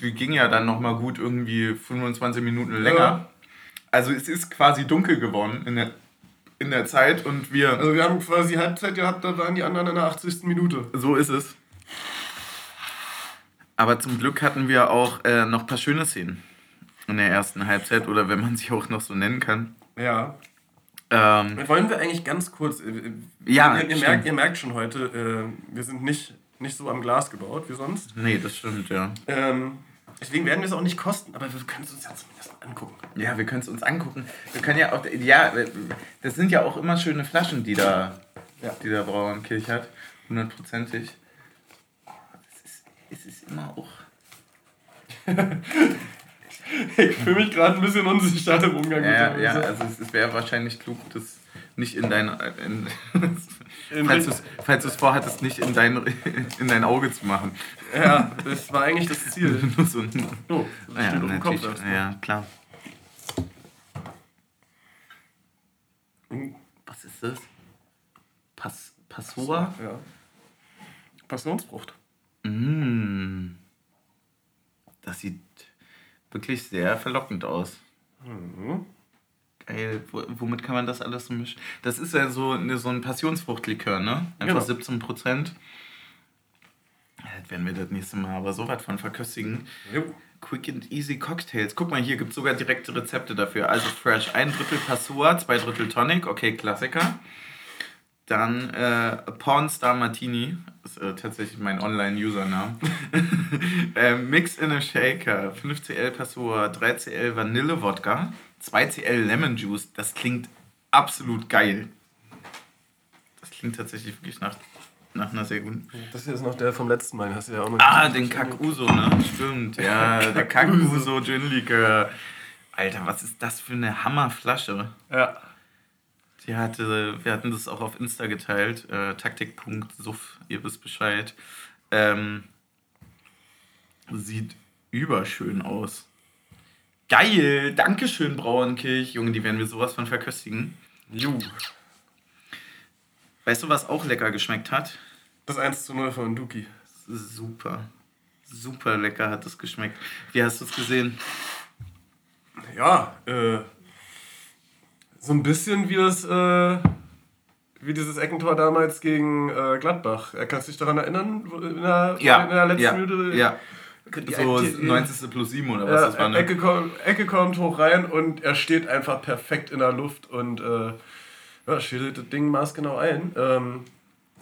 Speaker 1: Die ging ja dann nochmal gut irgendwie 25 Minuten länger. Ja. Also es ist quasi dunkel geworden in der, in der Zeit und wir...
Speaker 2: Also wir haben quasi Halbzeit gehabt, da waren die anderen in der 80. Minute.
Speaker 1: So ist es. Aber zum Glück hatten wir auch äh, noch ein paar schöne Szenen in der ersten Halbzeit oder wenn man sie auch noch so nennen kann.
Speaker 2: Ja. Ähm, Wollen wir eigentlich ganz kurz. Äh, ja, ihr, ihr merkt, ihr merkt schon heute, äh, wir sind nicht, nicht so am Glas gebaut wie sonst.
Speaker 1: Nee, das stimmt, ja.
Speaker 2: Ähm, deswegen werden wir es auch nicht kosten, aber wir können es uns ja zumindest mal angucken.
Speaker 1: Ja, wir können es uns angucken. Wir können ja auch. Ja, das sind ja auch immer schöne Flaschen, die da, ja. die der Brauernkirch hat. Hundertprozentig. Es ist immer auch.
Speaker 2: ich fühle mich gerade ein bisschen unsicher im Umgang
Speaker 1: ja, mit dem Ja, also es, es wäre wahrscheinlich klug, das nicht in dein. In, falls du falls es vorhattest, nicht in dein, in dein Auge zu machen.
Speaker 2: Ja, das war eigentlich das Ziel. Nur so ein. Oh,
Speaker 1: das ja, steht Kopf erst. Ja, klar. Was ist das? Pass, Passora?
Speaker 2: Ja. Passionsfrucht.
Speaker 1: Mmh. Das sieht wirklich sehr verlockend aus.
Speaker 2: Mhm.
Speaker 1: Geil, womit kann man das alles so mischen? Das ist ja so, eine, so ein Passionsfruchtlikör, ne? Einfach genau. 17 Prozent. Das werden wir das nächste Mal aber so weit von verköstigen. Jo. Quick and Easy Cocktails. Guck mal, hier gibt es sogar direkte Rezepte dafür. Also fresh. Ein Drittel Passua, zwei Drittel Tonic. Okay, Klassiker. Dann äh, Pornstar Martini, ist äh, tatsächlich mein Online-Username. äh, Mix in a Shaker, 5cl Passua, 3cl Vanille-Wodka, 2cl Lemon Juice. Das klingt absolut geil. Das klingt tatsächlich wirklich nach, nach einer sehr guten.
Speaker 2: Das hier ist noch der vom letzten Mal, hast du ja auch noch
Speaker 1: Ah, den Kakuso, ne? Stimmt, ja, der Kakuso Gin Likör. Alter, was ist das für eine Hammerflasche?
Speaker 2: Ja.
Speaker 1: Die hatte, wir hatten das auch auf Insta geteilt, äh, taktik.suff, ihr wisst Bescheid. Ähm, sieht überschön aus. Geil, Dankeschön, Brauernkirch. Junge, die werden wir sowas von verköstigen.
Speaker 2: Ju.
Speaker 1: Weißt du, was auch lecker geschmeckt hat?
Speaker 2: Das 1 zu 0 von Duki.
Speaker 1: Super. Super lecker hat es geschmeckt. Wie hast du es gesehen?
Speaker 2: Ja, äh, so ein bisschen wie das, äh, wie dieses Eckentor damals gegen äh, Gladbach. Er kann sich daran erinnern, in der,
Speaker 1: ja,
Speaker 2: in der letzten
Speaker 1: ja,
Speaker 2: Minute.
Speaker 1: Ja. so die, 90. plus 7 oder was
Speaker 2: ja, das war. Ne? Ecke, kommt, Ecke kommt hoch rein und er steht einfach perfekt in der Luft und äh, ja, schädelt das Ding maßgenau ein. Ähm,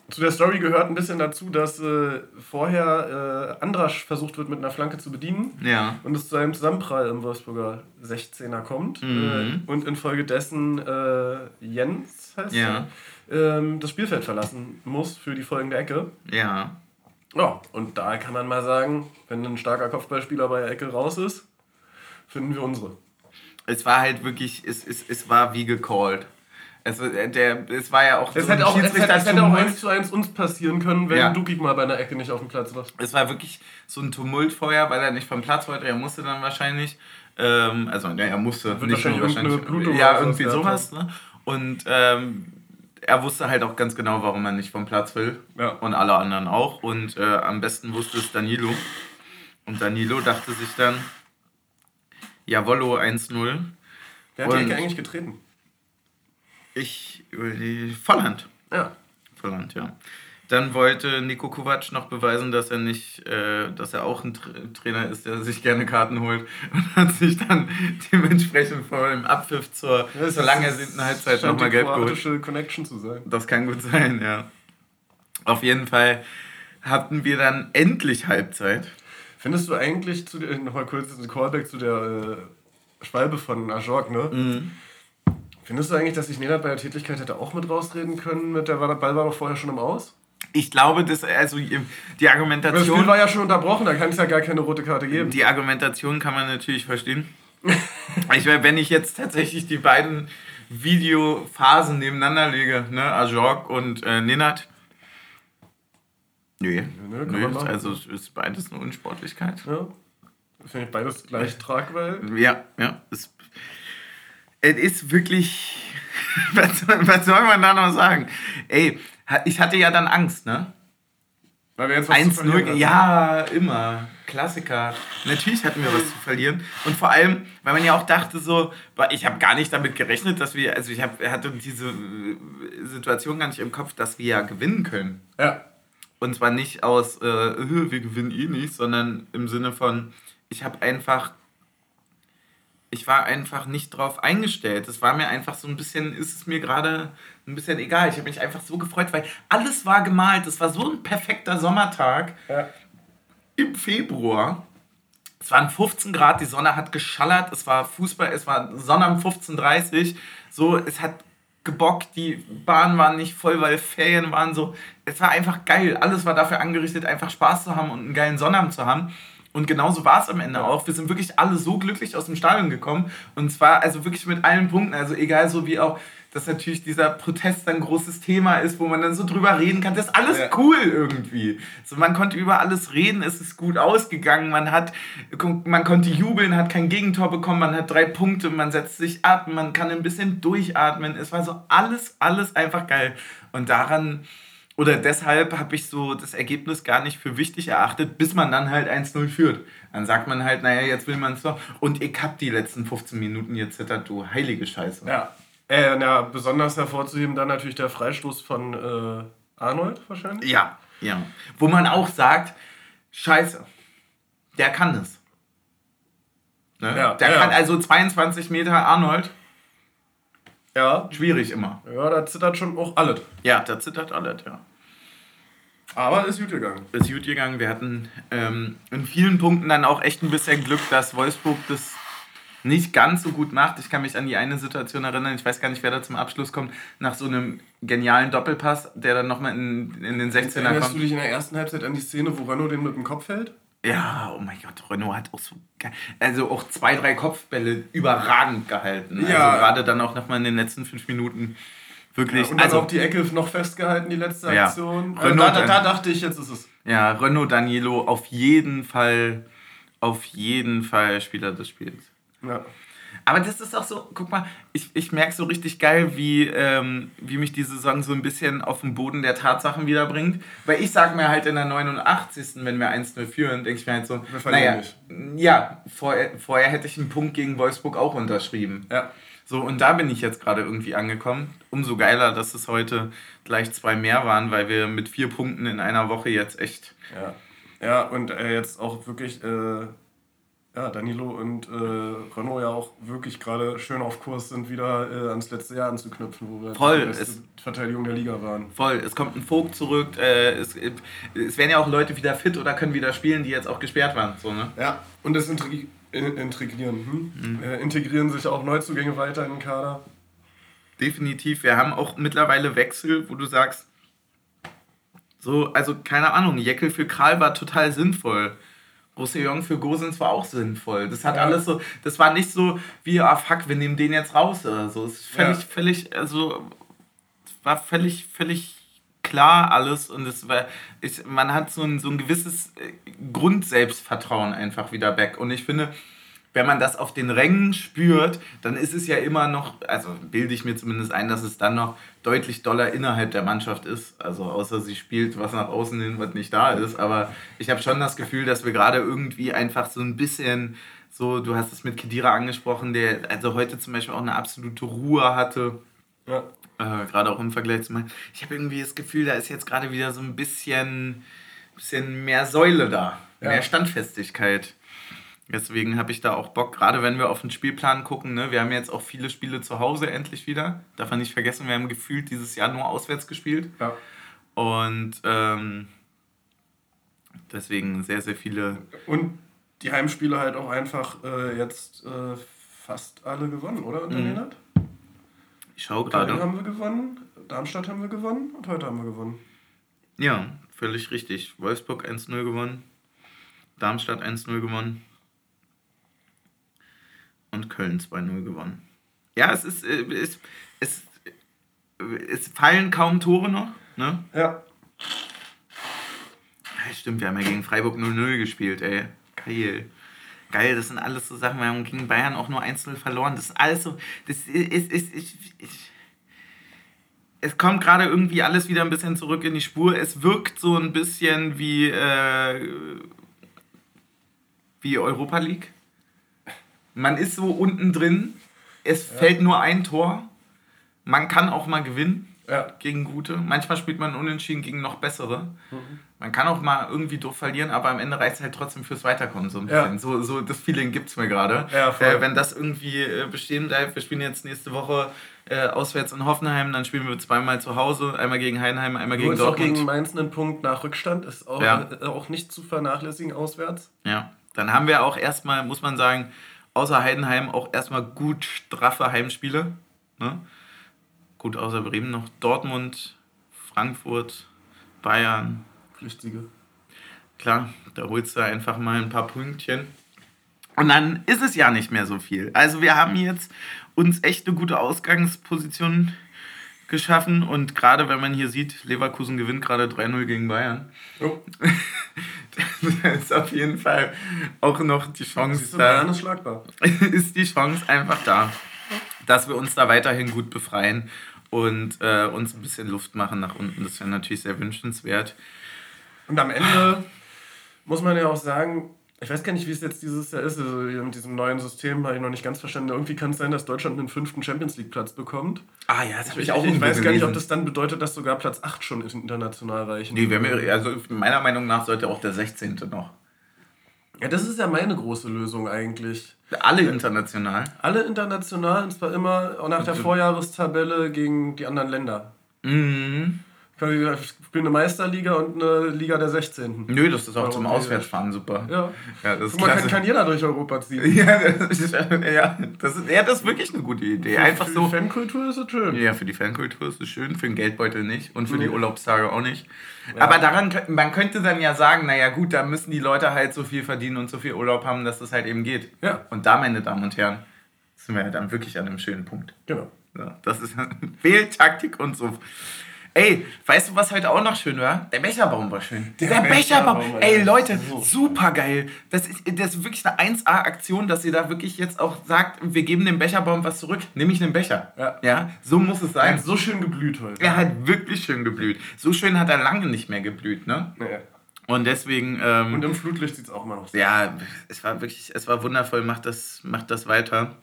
Speaker 2: zu der Story gehört ein bisschen dazu, dass äh, vorher äh, Andrasch versucht wird, mit einer Flanke zu bedienen. Ja. Und es zu einem Zusammenprall im Wolfsburger 16er kommt. Mhm. Äh, und infolgedessen äh, Jens, heißt ja. er, ähm, das Spielfeld verlassen muss für die folgende Ecke. Ja. Ja, und da kann man mal sagen, wenn ein starker Kopfballspieler bei der Ecke raus ist, finden wir unsere.
Speaker 1: Es war halt wirklich, es, es, es war wie gecallt. Es, äh, der, es war ja auch
Speaker 2: es so hätte auch, es hätte, es hätte auch eins zu eins uns passieren können, wenn ja. Dukik mal bei einer Ecke nicht auf dem Platz war.
Speaker 1: Es war wirklich so ein Tumultfeuer, weil er nicht vom Platz wollte. Er musste dann wahrscheinlich, ähm, also ja, er musste Wird nicht wahrscheinlich, wahrscheinlich Blutung ja irgendwie sowas. Ne? Und ähm, er wusste halt auch ganz genau, warum er nicht vom Platz will ja. und alle anderen auch. Und äh, am besten wusste es Danilo. Und Danilo dachte sich dann, jawollo 1-0.
Speaker 2: Wer hat die Ecke eigentlich getreten?
Speaker 1: Ich über die Volland. Ja. Volland, ja. Dann wollte Nico Kovac noch beweisen, dass er nicht, äh, dass er auch ein Tra Trainer ist, der sich gerne Karten holt und hat sich dann dementsprechend vor dem Abpfiff zur, ja, zur ersehnten Halbzeit nochmal gelb geholt. Connection zu sein. Das kann gut sein, ja. Auf jeden Fall hatten wir dann endlich Halbzeit.
Speaker 2: Findest du eigentlich, zu der, nochmal kurz ein Callback zu der äh, Schwalbe von Ajorg, ne? Mhm Findest du eigentlich, dass sich Nenad bei der Tätigkeit hätte auch mit rausreden können? Mit der, Ball war doch vorher schon im Aus?
Speaker 1: Ich glaube, dass also die Argumentation. Das
Speaker 2: Spiel war ja schon unterbrochen, da kann es ja gar keine rote Karte geben.
Speaker 1: Die Argumentation kann man natürlich verstehen. ich, wenn ich jetzt tatsächlich die beiden Videophasen nebeneinander lege, ne, Ajorg und äh, Nenad. Nö. Ja, ne, nö also es ist beides eine Unsportlichkeit.
Speaker 2: Ja. Finde ich beides gleich tragbar.
Speaker 1: Ja, ja. Es es ist wirklich. was, was soll man da noch sagen? Ey, ich hatte ja dann Angst, ne? Weil wir jetzt was 1 0 Ja, immer. Klassiker. Natürlich hatten wir was zu verlieren. Und vor allem, weil man ja auch dachte, so, ich habe gar nicht damit gerechnet, dass wir, also ich hab, hatte diese Situation gar nicht im Kopf, dass wir ja gewinnen können. Ja. Und zwar nicht aus, äh, wir gewinnen eh nicht, sondern im Sinne von, ich habe einfach ich war einfach nicht drauf eingestellt. Es war mir einfach so ein bisschen, ist es mir gerade ein bisschen egal. Ich habe mich einfach so gefreut, weil alles war gemalt. Es war so ein perfekter Sommertag ja. im Februar. Es waren 15 Grad, die Sonne hat geschallert, es war Fußball, es war Sonne um 15.30 Uhr. So, es hat gebockt, die Bahnen waren nicht voll, weil Ferien waren so. Es war einfach geil. Alles war dafür angerichtet, einfach Spaß zu haben und einen geilen Sonnabend zu haben. Und genauso war es am Ende auch. Wir sind wirklich alle so glücklich aus dem Stadion gekommen. Und zwar also wirklich mit allen Punkten. Also egal so wie auch, dass natürlich dieser Protest ein großes Thema ist, wo man dann so drüber reden kann. Das ist alles ja. cool irgendwie. So, man konnte über alles reden, es ist gut ausgegangen, man hat, man konnte jubeln, hat kein Gegentor bekommen, man hat drei Punkte, man setzt sich ab, man kann ein bisschen durchatmen. Es war so alles, alles einfach geil. Und daran oder deshalb habe ich so das Ergebnis gar nicht für wichtig erachtet, bis man dann halt 1-0 führt. Dann sagt man halt, naja, jetzt will man es doch. Und ich habe die letzten 15 Minuten jetzt zittert, du heilige Scheiße.
Speaker 2: Ja. Äh, na, besonders hervorzuheben dann natürlich der Freistoß von äh, Arnold wahrscheinlich.
Speaker 1: Ja, ja. Wo man auch sagt, scheiße, der kann das. Ne? Ja, der ja. kann also 22 Meter Arnold. Ja. Schwierig immer.
Speaker 2: Ja, da zittert schon auch alles.
Speaker 1: Ja, da zittert alles, ja.
Speaker 2: Aber ist gut gegangen.
Speaker 1: Ist gut gegangen. Wir hatten ähm, in vielen Punkten dann auch echt ein bisschen Glück, dass Wolfsburg das nicht ganz so gut macht. Ich kann mich an die eine Situation erinnern, ich weiß gar nicht, wer da zum Abschluss kommt, nach so einem genialen Doppelpass, der dann nochmal in, in den 16er
Speaker 2: Erinnerst kommt. Erinnerst du dich in der ersten Halbzeit an die Szene, wo Renault den mit dem Kopf hält?
Speaker 1: Ja, oh mein Gott, Renault hat auch so geil, also auch zwei, drei Kopfbälle überragend gehalten. Ja. Also gerade dann auch nochmal in den letzten fünf Minuten wirklich.
Speaker 2: Ja, und dann also, auch die Ecke noch festgehalten, die letzte Aktion. Ja. Also da, da, dachte ich, jetzt ist es.
Speaker 1: Ja, Renault Danilo auf jeden Fall, auf jeden Fall Spieler des Spiels. Ja. Aber das ist auch so, guck mal, ich, ich merke so richtig geil, wie, ähm, wie mich die Saison so ein bisschen auf den Boden der Tatsachen wiederbringt. Weil ich sage mir halt in der 89. wenn wir 1-0 führen, denke ich mir halt so, naja, ja, vorher, vorher hätte ich einen Punkt gegen Wolfsburg auch unterschrieben. Ja. So, und da bin ich jetzt gerade irgendwie angekommen. Umso geiler, dass es heute gleich zwei mehr waren, weil wir mit vier Punkten in einer Woche jetzt echt
Speaker 2: ja. Ja, und äh, jetzt auch wirklich, äh, ja, Danilo und äh, Renault ja auch wirklich gerade schön auf Kurs sind, wieder äh, ans letzte Jahr anzuknüpfen, wo wir
Speaker 1: Voll,
Speaker 2: die beste
Speaker 1: es-
Speaker 2: Verteidigung der Liga waren.
Speaker 1: Voll, es kommt ein Vogt zurück. Äh, es, es werden ja auch Leute wieder fit oder können wieder spielen, die jetzt auch gesperrt waren. So, ne?
Speaker 2: Ja, und in- Integrieren. Hm? Äh, integrieren sich auch Neuzugänge weiter in den Kader.
Speaker 1: Definitiv. Wir haben auch mittlerweile Wechsel, wo du sagst, so, also keine Ahnung, Jeckel für Kral war total sinnvoll. Roussillon für Gosens war auch sinnvoll. Das hat
Speaker 2: Ja.
Speaker 1: alles so, das war nicht so wie, ah fuck, wir nehmen den jetzt raus oder so. Es ist völlig,
Speaker 2: Ja.
Speaker 1: völlig, also, war völlig, völlig klar alles und es war, ich, man hat so ein, so ein gewisses äh, Grundselbstvertrauen einfach wieder back. Und ich finde, wenn man das auf den Rängen spürt, dann ist es ja immer noch, also bilde ich mir zumindest ein, dass es dann noch deutlich doller innerhalb der Mannschaft ist. Also außer sie spielt was nach außen hin, was nicht da ist. Aber ich habe schon das Gefühl, dass wir gerade irgendwie einfach so ein bisschen so, du hast es mit Kedira angesprochen, der also heute zum Beispiel auch eine absolute Ruhe hatte.
Speaker 2: Ja.
Speaker 1: Äh, gerade auch im Vergleich zu meinem. Ich habe irgendwie das Gefühl, da ist jetzt gerade wieder so ein bisschen, bisschen mehr Säule da,
Speaker 2: Ja.
Speaker 1: mehr Standfestigkeit. Deswegen habe ich da auch Bock, gerade wenn wir auf den Spielplan gucken. Ne? Wir haben jetzt auch viele Spiele zu Hause endlich wieder. Darf man nicht vergessen, wir haben gefühlt dieses Jahr nur auswärts gespielt.
Speaker 2: ja.
Speaker 1: Und ähm, deswegen sehr, sehr viele.
Speaker 2: Und die Heimspiele halt auch einfach äh, jetzt äh, fast alle gewonnen, oder? Unter
Speaker 1: Mhm. Ich schaue
Speaker 2: Köln
Speaker 1: gerade.
Speaker 2: haben wir gewonnen, Darmstadt haben wir gewonnen und heute haben wir gewonnen.
Speaker 1: Ja, völlig richtig. Wolfsburg 1-0 gewonnen. Darmstadt 1-0 gewonnen. Und Köln 2-0 gewonnen. Ja, es ist. äh, Es, es, es fallen kaum Tore noch. Ne?
Speaker 2: Ja.
Speaker 1: Stimmt, wir haben ja gegen Freiburg 0-0 gespielt, ey. Geil. Geil, das sind alles so Sachen. Wir haben gegen Bayern auch nur 1-0 verloren. Das ist alles so. Das ist. ist, ist, ist, ist es kommt gerade irgendwie alles wieder ein bisschen zurück in die Spur. Es wirkt so ein bisschen wie, äh, wie Europa League. Man ist so unten drin. Es fällt nur ein Tor. Man kann auch mal gewinnen
Speaker 2: Ja.
Speaker 1: gegen gute. Manchmal spielt man unentschieden gegen noch bessere. Man kann auch mal irgendwie doof verlieren, aber am Ende reicht es halt trotzdem fürs Weiterkommen so ein
Speaker 2: Ja.
Speaker 1: bisschen. So, so das Feeling gibt es mir gerade.
Speaker 2: Ja,
Speaker 1: äh, wenn das irgendwie äh, bestehen bleibt, wir spielen jetzt nächste Woche äh, auswärts in Hoffenheim, dann spielen wir zweimal zu Hause, einmal gegen Heidenheim, einmal
Speaker 2: Gegen
Speaker 1: gegen
Speaker 2: auch
Speaker 1: Dortmund.
Speaker 2: gegen Mainz einen Punkt nach Rückstand, ist auch,
Speaker 1: Ja.
Speaker 2: äh, auch nicht zu vernachlässigen auswärts.
Speaker 1: Ja, dann haben wir auch erstmal, muss man sagen, außer Heidenheim auch erstmal gut straffe Heimspiele. Ne? Gut, außer Bremen noch Dortmund, Frankfurt, Bayern.
Speaker 2: Pflichtige.
Speaker 1: Klar, da holst du einfach mal ein paar Pünktchen. Und dann ist es ja nicht mehr so viel. Also wir haben jetzt uns echt eine gute Ausgangsposition geschaffen. Und gerade wenn man hier sieht, Leverkusen gewinnt gerade 3-0 gegen Bayern.
Speaker 2: Oh,
Speaker 1: da ist auf jeden Fall auch noch die Chance
Speaker 2: du,
Speaker 1: da.
Speaker 2: Bayern ist schlagbar.
Speaker 1: ist die Chance einfach da, dass wir uns da weiterhin gut befreien und äh, uns ein bisschen Luft machen nach unten. Das wäre natürlich sehr wünschenswert.
Speaker 2: Und am Ende muss man ja auch sagen, ich weiß gar nicht, wie es jetzt dieses Jahr ist, also mit diesem neuen System habe ich noch nicht ganz verstanden. Irgendwie kann es sein, dass Deutschland einen fünften Champions League Platz bekommt.
Speaker 1: Ah ja, das
Speaker 2: Ich, ich, ich weiß gar nicht, ob das dann bedeutet, dass sogar Platz 8 schon international reichen.
Speaker 1: Nee, wir also meiner Meinung nach sollte auch der 16. noch.
Speaker 2: Ja, das ist ja meine große Lösung eigentlich.
Speaker 1: Alle international.
Speaker 2: Alle international, und zwar immer auch nach der Vorjahrestabelle gegen die anderen Länder.
Speaker 1: Mhm.
Speaker 2: Wir spielen eine Meisterliga und eine Liga der 16.
Speaker 1: Nö, das ist auch zum. Auswärtsfahren super.
Speaker 2: Ja.
Speaker 1: ja das ist
Speaker 2: Guck mal, kann, kann jeder durch Europa ziehen.
Speaker 1: ja, das ist, ja, das ist, ja, das ist wirklich eine gute Idee. Einfach
Speaker 2: Für
Speaker 1: so.
Speaker 2: die Fankultur ist es schön.
Speaker 1: Ja, für die Fankultur ist es schön, für den Geldbeutel nicht und für die
Speaker 2: Nee.
Speaker 1: Urlaubstage auch nicht. Aber daran, man könnte dann ja sagen, naja gut, da müssen die Leute halt so viel verdienen und so viel Urlaub haben, dass das halt eben geht.
Speaker 2: Ja.
Speaker 1: Und da, meine Damen und Herren, sind wir ja dann wirklich an einem schönen Punkt.
Speaker 2: Genau.
Speaker 1: Ja, das ist Fehltaktik und so. Ey, weißt du, was heute auch noch schön war? Der Becherbaum war schön. Der, Becherbaum.
Speaker 2: Becherbaum,
Speaker 1: Ey. Leute,
Speaker 2: So.
Speaker 1: super geil. Das ist, das ist wirklich eine 1A-Aktion, dass ihr da wirklich jetzt auch sagt, wir geben dem Becherbaum was zurück, nämlich einen Becher.
Speaker 2: Ja.
Speaker 1: ja so muss es
Speaker 2: Er
Speaker 1: sein.
Speaker 2: hat so schön geblüht heute.
Speaker 1: Er hat wirklich schön geblüht. So schön hat er lange nicht mehr geblüht, ne?
Speaker 2: Naja.
Speaker 1: Und deswegen, ähm,
Speaker 2: Und im Flutlicht sieht es auch immer noch so
Speaker 1: ja, es war wirklich, es war wundervoll. Macht das, macht das weiter.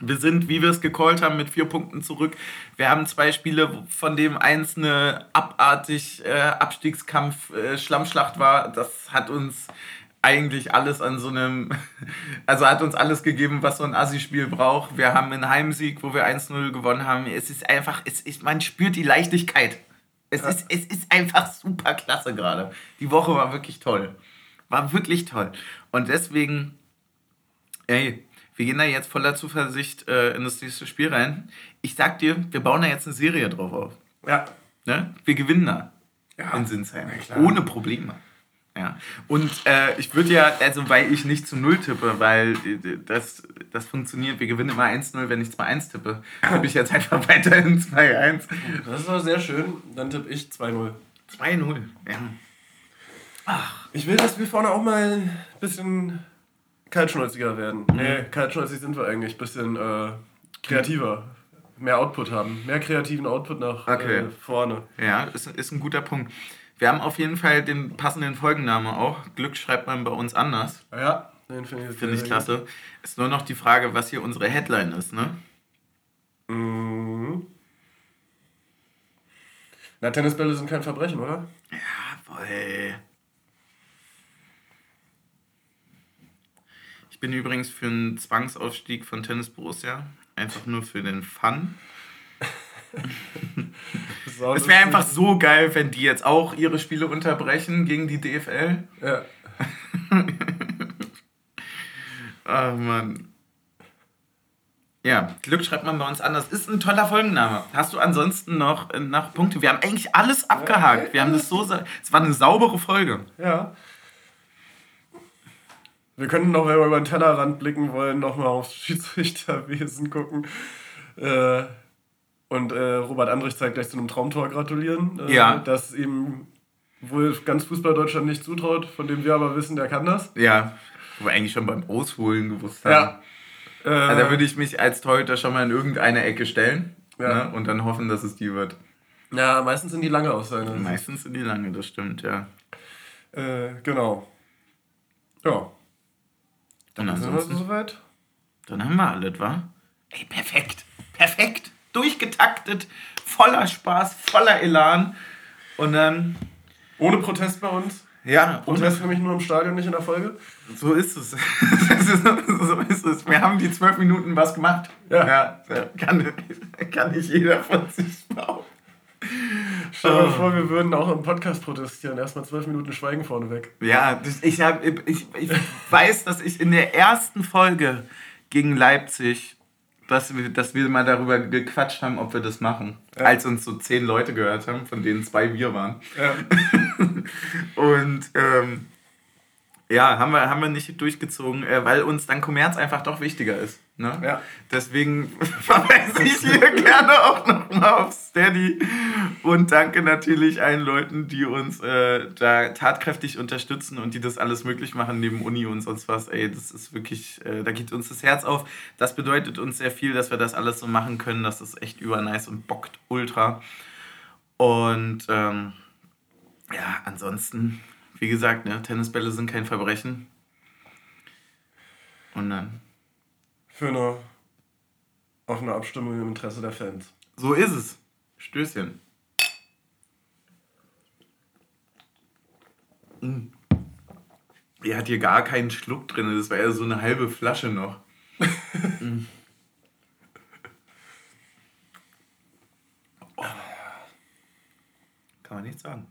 Speaker 1: Wir sind, wie wir es gecallt haben, mit vier Punkten zurück. Wir haben zwei Spiele, von dem eins eine abartig äh, Abstiegskampf, äh, Schlammschlacht war. Das hat uns eigentlich alles an so einem, also hat uns alles gegeben, was so ein Assi-Spiel braucht. Wir haben einen Heimsieg, wo wir 1-0 gewonnen haben. Es ist einfach, es ist, man spürt die Leichtigkeit. Es, ja. ist, es ist einfach super klasse gerade. Die Woche war wirklich toll. War wirklich toll. Und deswegen, ey, wir gehen da jetzt voller Zuversicht äh, in das nächste Spiel rein. Ich sag dir, wir bauen da jetzt eine Serie drauf auf. Ja. Ne? Wir gewinnen da. Ja. In Sinsheim. Ohne Probleme. Ja. Und äh, ich würde ja, also weil ich nicht zu Null tippe, weil äh, das, das funktioniert, wir gewinnen immer 1-0, wenn ich 2-1 tippe, tippe ich jetzt einfach weiterhin 2-1.
Speaker 2: Das ist doch sehr schön. Dann tippe ich 2-0.
Speaker 1: 2-0, ja.
Speaker 2: Ach. Ich will, dass wir vorne auch mal ein bisschen kaltschnäuziger werden. Mhm. Nee, kaltschnäuzig sind wir eigentlich. Ein bisschen äh, kreativer. Mehr Output haben. Mehr kreativen Output nach okay. äh, vorne.
Speaker 1: Ja, ist, ist ein guter Punkt. Wir haben auf jeden Fall den passenden Folgennamen auch. Glück schreibt man bei uns anders.
Speaker 2: Ja, den finde ich,
Speaker 1: find ich klasse. Gut. Ist nur noch die Frage, was hier unsere Headline ist, ne?
Speaker 2: Mhm. Na, Tennisbälle sind kein Verbrechen, oder?
Speaker 1: Ja, bin übrigens für einen Zwangsausstieg von Tennis Borussia. Einfach nur für den Fun. es wäre einfach so geil, wenn die jetzt auch ihre Spiele unterbrechen gegen die DFL. Ja. oh Mann. Ja, Glück schreibt man bei uns anders. Ist ein toller Folgenname. Hast du ansonsten noch, äh, noch Punkte? Wir haben eigentlich alles abgehakt. Wir haben das so. Es war eine saubere Folge.
Speaker 2: Ja. Wir könnten noch, wenn wir über den Tellerrand blicken wollen, nochmal aufs Schiedsrichterwesen gucken. Äh, und äh, Robert Andrich zeigt gleich zu einem Traumtor gratulieren. Äh, ja. Das ihm wohl ganz Fußball-Deutschland nicht zutraut, von dem wir aber wissen, der kann das.
Speaker 1: Ja, wo wir eigentlich schon beim Ausholen gewusst haben. Ja. Äh, also da würde ich mich als Torhüter schon mal in irgendeine Ecke stellen ja. ne? und dann hoffen, dass es die wird.
Speaker 2: Ja, meistens sind die lange Aussagen.
Speaker 1: Meistens sind die lange, das stimmt, ja.
Speaker 2: Äh, genau. Ja.
Speaker 1: Dann ansonsten, sind wir soweit. Dann haben wir alles, wa? Ey, perfekt. Perfekt. Durchgetaktet. Voller Spaß, voller Elan. Und dann.
Speaker 2: Ohne Protest bei uns. Ja. Protest für mich nur im Stadion, nicht in der Folge.
Speaker 1: So ist es. so ist es. Wir haben die zwölf Minuten was gemacht. Ja. ja kann, kann nicht jeder von sich behaupten.
Speaker 2: Stell dir oh. vor, wir würden auch im Podcast protestieren. Erstmal zwölf Minuten Schweigen vorneweg.
Speaker 1: Ja, ich, hab, ich, ich weiß, dass ich in der ersten Folge gegen Leipzig, dass wir, dass wir mal darüber gequatscht haben, ob wir das machen. Ja. Als uns so zehn Leute gehört haben, von denen zwei wir waren. Ja. Und ähm, ja, haben wir, haben wir nicht durchgezogen, äh, weil uns dann Kommerz einfach doch wichtiger ist. Ne? Ja. Deswegen verweise ich hier gerne auch nochmal auf Steady und danke natürlich allen Leuten, die uns äh, da tatkräftig unterstützen und die das alles möglich machen neben Uni und sonst was. Ey, das ist wirklich, äh, da geht uns das Herz auf. Das bedeutet uns sehr viel, dass wir das alles so machen können. Das ist echt übernice und bockt ultra. Und ähm, ja, ansonsten, wie gesagt, ne, Tennisbälle sind kein Verbrechen. Und dann
Speaker 2: für eine offene Abstimmung im Interesse der Fans.
Speaker 1: So ist es. Stößchen. Mm. Er hat hier gar keinen Schluck drin. Das war ja so eine halbe Flasche noch. mm. oh. Kann man nicht sagen.